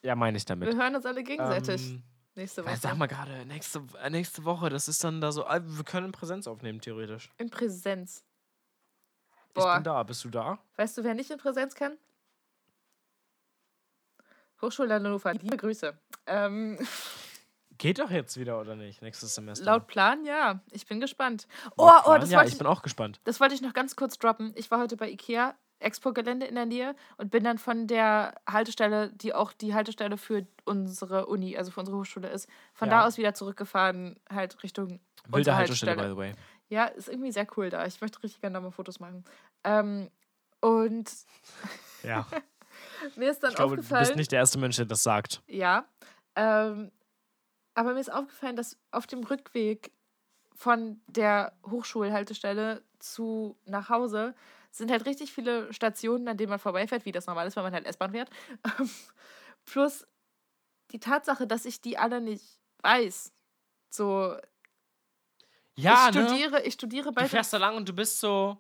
Ja, meine ich damit. Wir hören uns alle gegenseitig Ähm, nächste Woche. sag mal gerade, nächste, äh, nächste Woche, das ist dann da so. ah, Wir können in Präsenz aufnehmen, theoretisch. In Präsenz. Ich Boah. bin da. Bist du da? Weißt du, wer nicht in Präsenz kann? Hochschule Hannover. Liebe Grüße. Ähm, Geht doch jetzt wieder, oder nicht? Nächstes Semester. laut Plan, ja. Ich bin gespannt. Oh, oh, Plan? das Ja, wollte ich ich, bin auch gespannt. das wollte ich noch ganz kurz droppen. Ich war heute bei Ikea, Expo-Gelände in der Nähe und bin dann von der Haltestelle, die auch die Haltestelle für unsere Uni, also für unsere Hochschule ist, von Ja. da aus wieder zurückgefahren, halt Richtung Wilde Haltestelle, by the way. Ja, ist irgendwie sehr cool da. Ich möchte richtig gerne da mal Fotos machen. Ähm, und Ja. mir ist dann Ich glaube, du aufgefallen. bist nicht der erste Mensch, der das sagt. Ja. Ähm, aber mir ist aufgefallen, dass auf dem Rückweg von der Hochschulhaltestelle zu nach Hause sind halt richtig viele Stationen, an denen man vorbeifährt, wie das normal ist, wenn man halt S-Bahn fährt. Plus die Tatsache, dass ich die alle nicht weiß. So, Ja, ich ne? studiere, ich studiere bei Du fährst da lang und du bist so.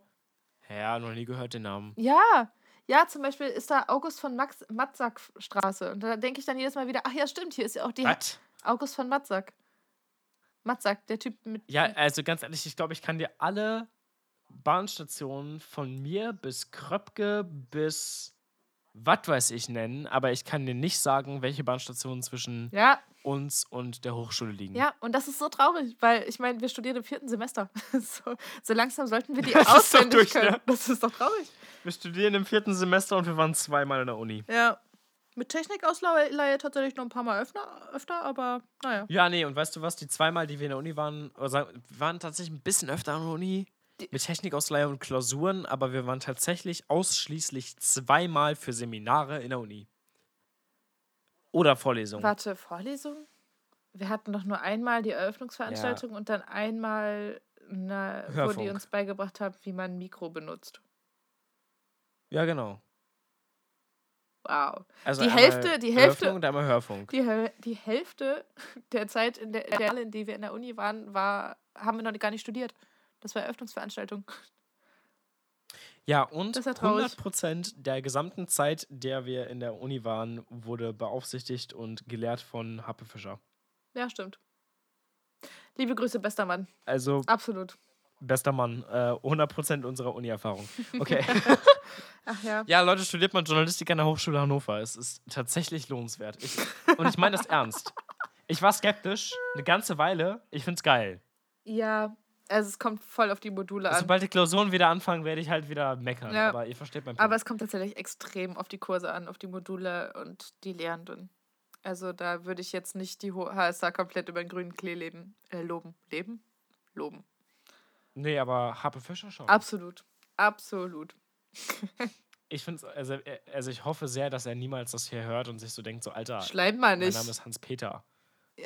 Ja, noch nie gehört den Namen. Ja, ja, zum Beispiel ist da August von Max Matzak Straße. Und da denke ich dann jedes Mal wieder, ach ja, stimmt, hier ist ja auch die Was? August von Matzak. Matzak, der Typ mit. Ja, also ganz ehrlich, ich glaube, ich kann dir alle Bahnstationen von mir bis Kröpke bis was weiß ich nennen, aber ich kann dir nicht sagen, welche Bahnstationen zwischen Ja, uns und der Hochschule liegen. ja, und das ist so traurig, weil ich meine, wir studieren im vierten Semester. so, so langsam sollten wir die Das auswendig durch, können. ne? Das ist doch traurig. Wir studieren im vierten Semester und wir waren zweimal in der Uni. Ja. Mit Technikausleihe tatsächlich noch ein paar Mal öfter, öfter aber naja. Ja, nee, und weißt du was? Die zweimal, die wir in der Uni waren, oder wir waren tatsächlich ein bisschen öfter an der Uni mit Technikausleihe und Klausuren, aber wir waren tatsächlich ausschließlich zweimal für Seminare in der Uni. Oder Vorlesungen. Warte, Vorlesung? Wir hatten doch nur einmal die Eröffnungsveranstaltung und dann einmal, na, wo die uns beigebracht haben, wie man ein Mikro benutzt. Ja, genau. Wow. Also Die Hälfte- die Hälfte- und einmal Hörfunk. Die, die Hälfte der Zeit, in der, der, in der wir in der Uni waren, war, haben wir noch gar nicht studiert. Das war Eröffnungsveranstaltung. Ja, und Das ist ja traurig. 100% der gesamten Zeit, der wir in der Uni waren, wurde beaufsichtigt und gelehrt von Happe Fischer. Ja, stimmt. Liebe Grüße, bester Mann. Also, Absolut. bester Mann, äh, 100% unserer Uni-Erfahrung. Okay. Ach ja. ja, Leute, studiert mal Journalistik an der Hochschule Hannover. Es ist tatsächlich lohnenswert. Ich, und ich meine das ernst. Ich war skeptisch, eine ganze Weile. Ich find's geil. Ja, also es kommt voll auf die Module an. Sobald die Klausuren wieder anfangen, werde ich halt wieder meckern. Ja. Aber ihr versteht mein Punkt. Aber es kommt tatsächlich extrem auf die Kurse an, auf die Module und die Lehrenden. Also da würde ich jetzt nicht die HSA komplett über den grünen Klee leben, äh, loben. Leben? Loben. nee, aber Happe Fischer schon. Absolut. Absolut. Ich finde also, äh, also ich hoffe sehr, dass er niemals das hier hört und sich so denkt, so Alter, Schleim mal mein nicht. Name ist Hans-Peter.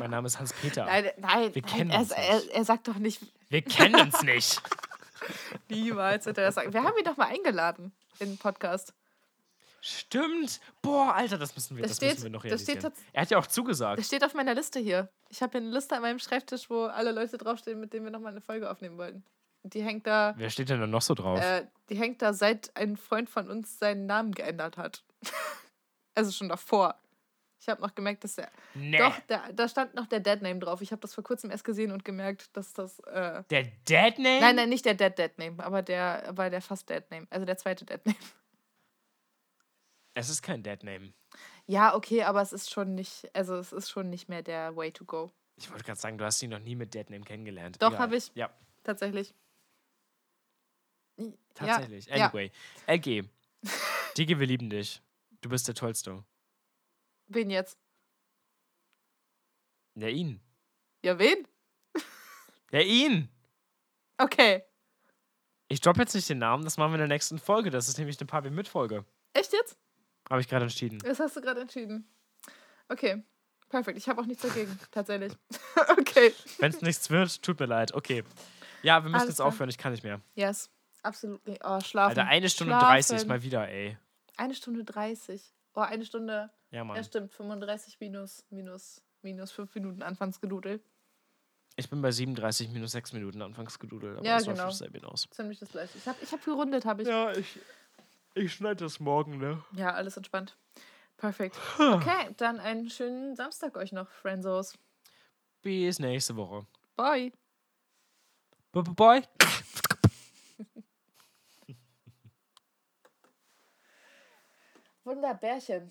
mein Name ist Hans-Peter. Nein, nein, Wir nein kennen er, uns er, nicht. er sagt doch nicht, Wir kennen uns nicht. niemals wird er das sagen. Wir haben ihn doch mal eingeladen in den Podcast. Stimmt. Boah, Alter, das müssen wir, Das das steht- müssen wir noch steht realisieren. tats- Er hat ja auch zugesagt. Das steht auf meiner Liste hier. Ich habe hier eine Liste an meinem Schreibtisch, wo alle Leute draufstehen, mit denen wir nochmal eine Folge aufnehmen wollten. Die hängt da, Wer steht denn da noch so drauf? äh, die hängt da, seit ein Freund von uns seinen Namen geändert hat. also schon davor. Ich habe noch gemerkt, dass der. Nee. Doch, der, da stand noch der Dead Name drauf. Ich habe das vor kurzem erst gesehen und gemerkt, dass das. Äh, Der Dead Name? nein, nein, nicht der Dead Dead Name, aber der war der fast Dead Name. Also der zweite Dead Name. Es ist kein Dead Name. Ja, okay, aber es ist schon nicht. Also es ist schon nicht mehr der Way to go. Ich wollte gerade sagen, du hast ihn noch nie mit Dead Name kennengelernt. Doch, habe ich. Ja, Tatsächlich. Ja, tatsächlich. Ja, Anyway. LG. Digi, wir lieben dich. Du bist der Tollste. Wen jetzt? Ja, ihn. Ja, wen? Ja, ihn. Okay. Ich droppe jetzt nicht den Namen, das machen wir in der nächsten Folge. Das ist nämlich eine Papi mit Folge. Echt jetzt? Habe ich gerade entschieden. Das hast du gerade entschieden. Okay. Perfekt. Ich habe auch nichts dagegen. Tatsächlich. okay. Wenn es nichts wird, tut mir leid. Okay. Ja, wir müssen Alles jetzt aufhören. Ich kann nicht mehr. Yes. Absolut. nicht. Oh, schlafen. Alter, eine Stunde Schlafen. 30 mal wieder, ey. Eine Stunde 30. Oh, eine Stunde. Ja, Mann. Ja, stimmt. 35 minus, minus, minus 5 Minuten Anfangsgedudel. Ich bin bei 37 minus 6 Minuten anfangs gedudelt. Aber Ja, das genau. selber hinaus. Ziemlich das gleiche. Ich habe ich hab gerundet, habe ich. Ja, ich, ich schneide das morgen, ne? Ja, alles entspannt. Perfekt. Okay, dann einen schönen Samstag euch noch, Frenzos. Bis nächste Woche. Bye. Bye, bye, bye. Wunderbärchen.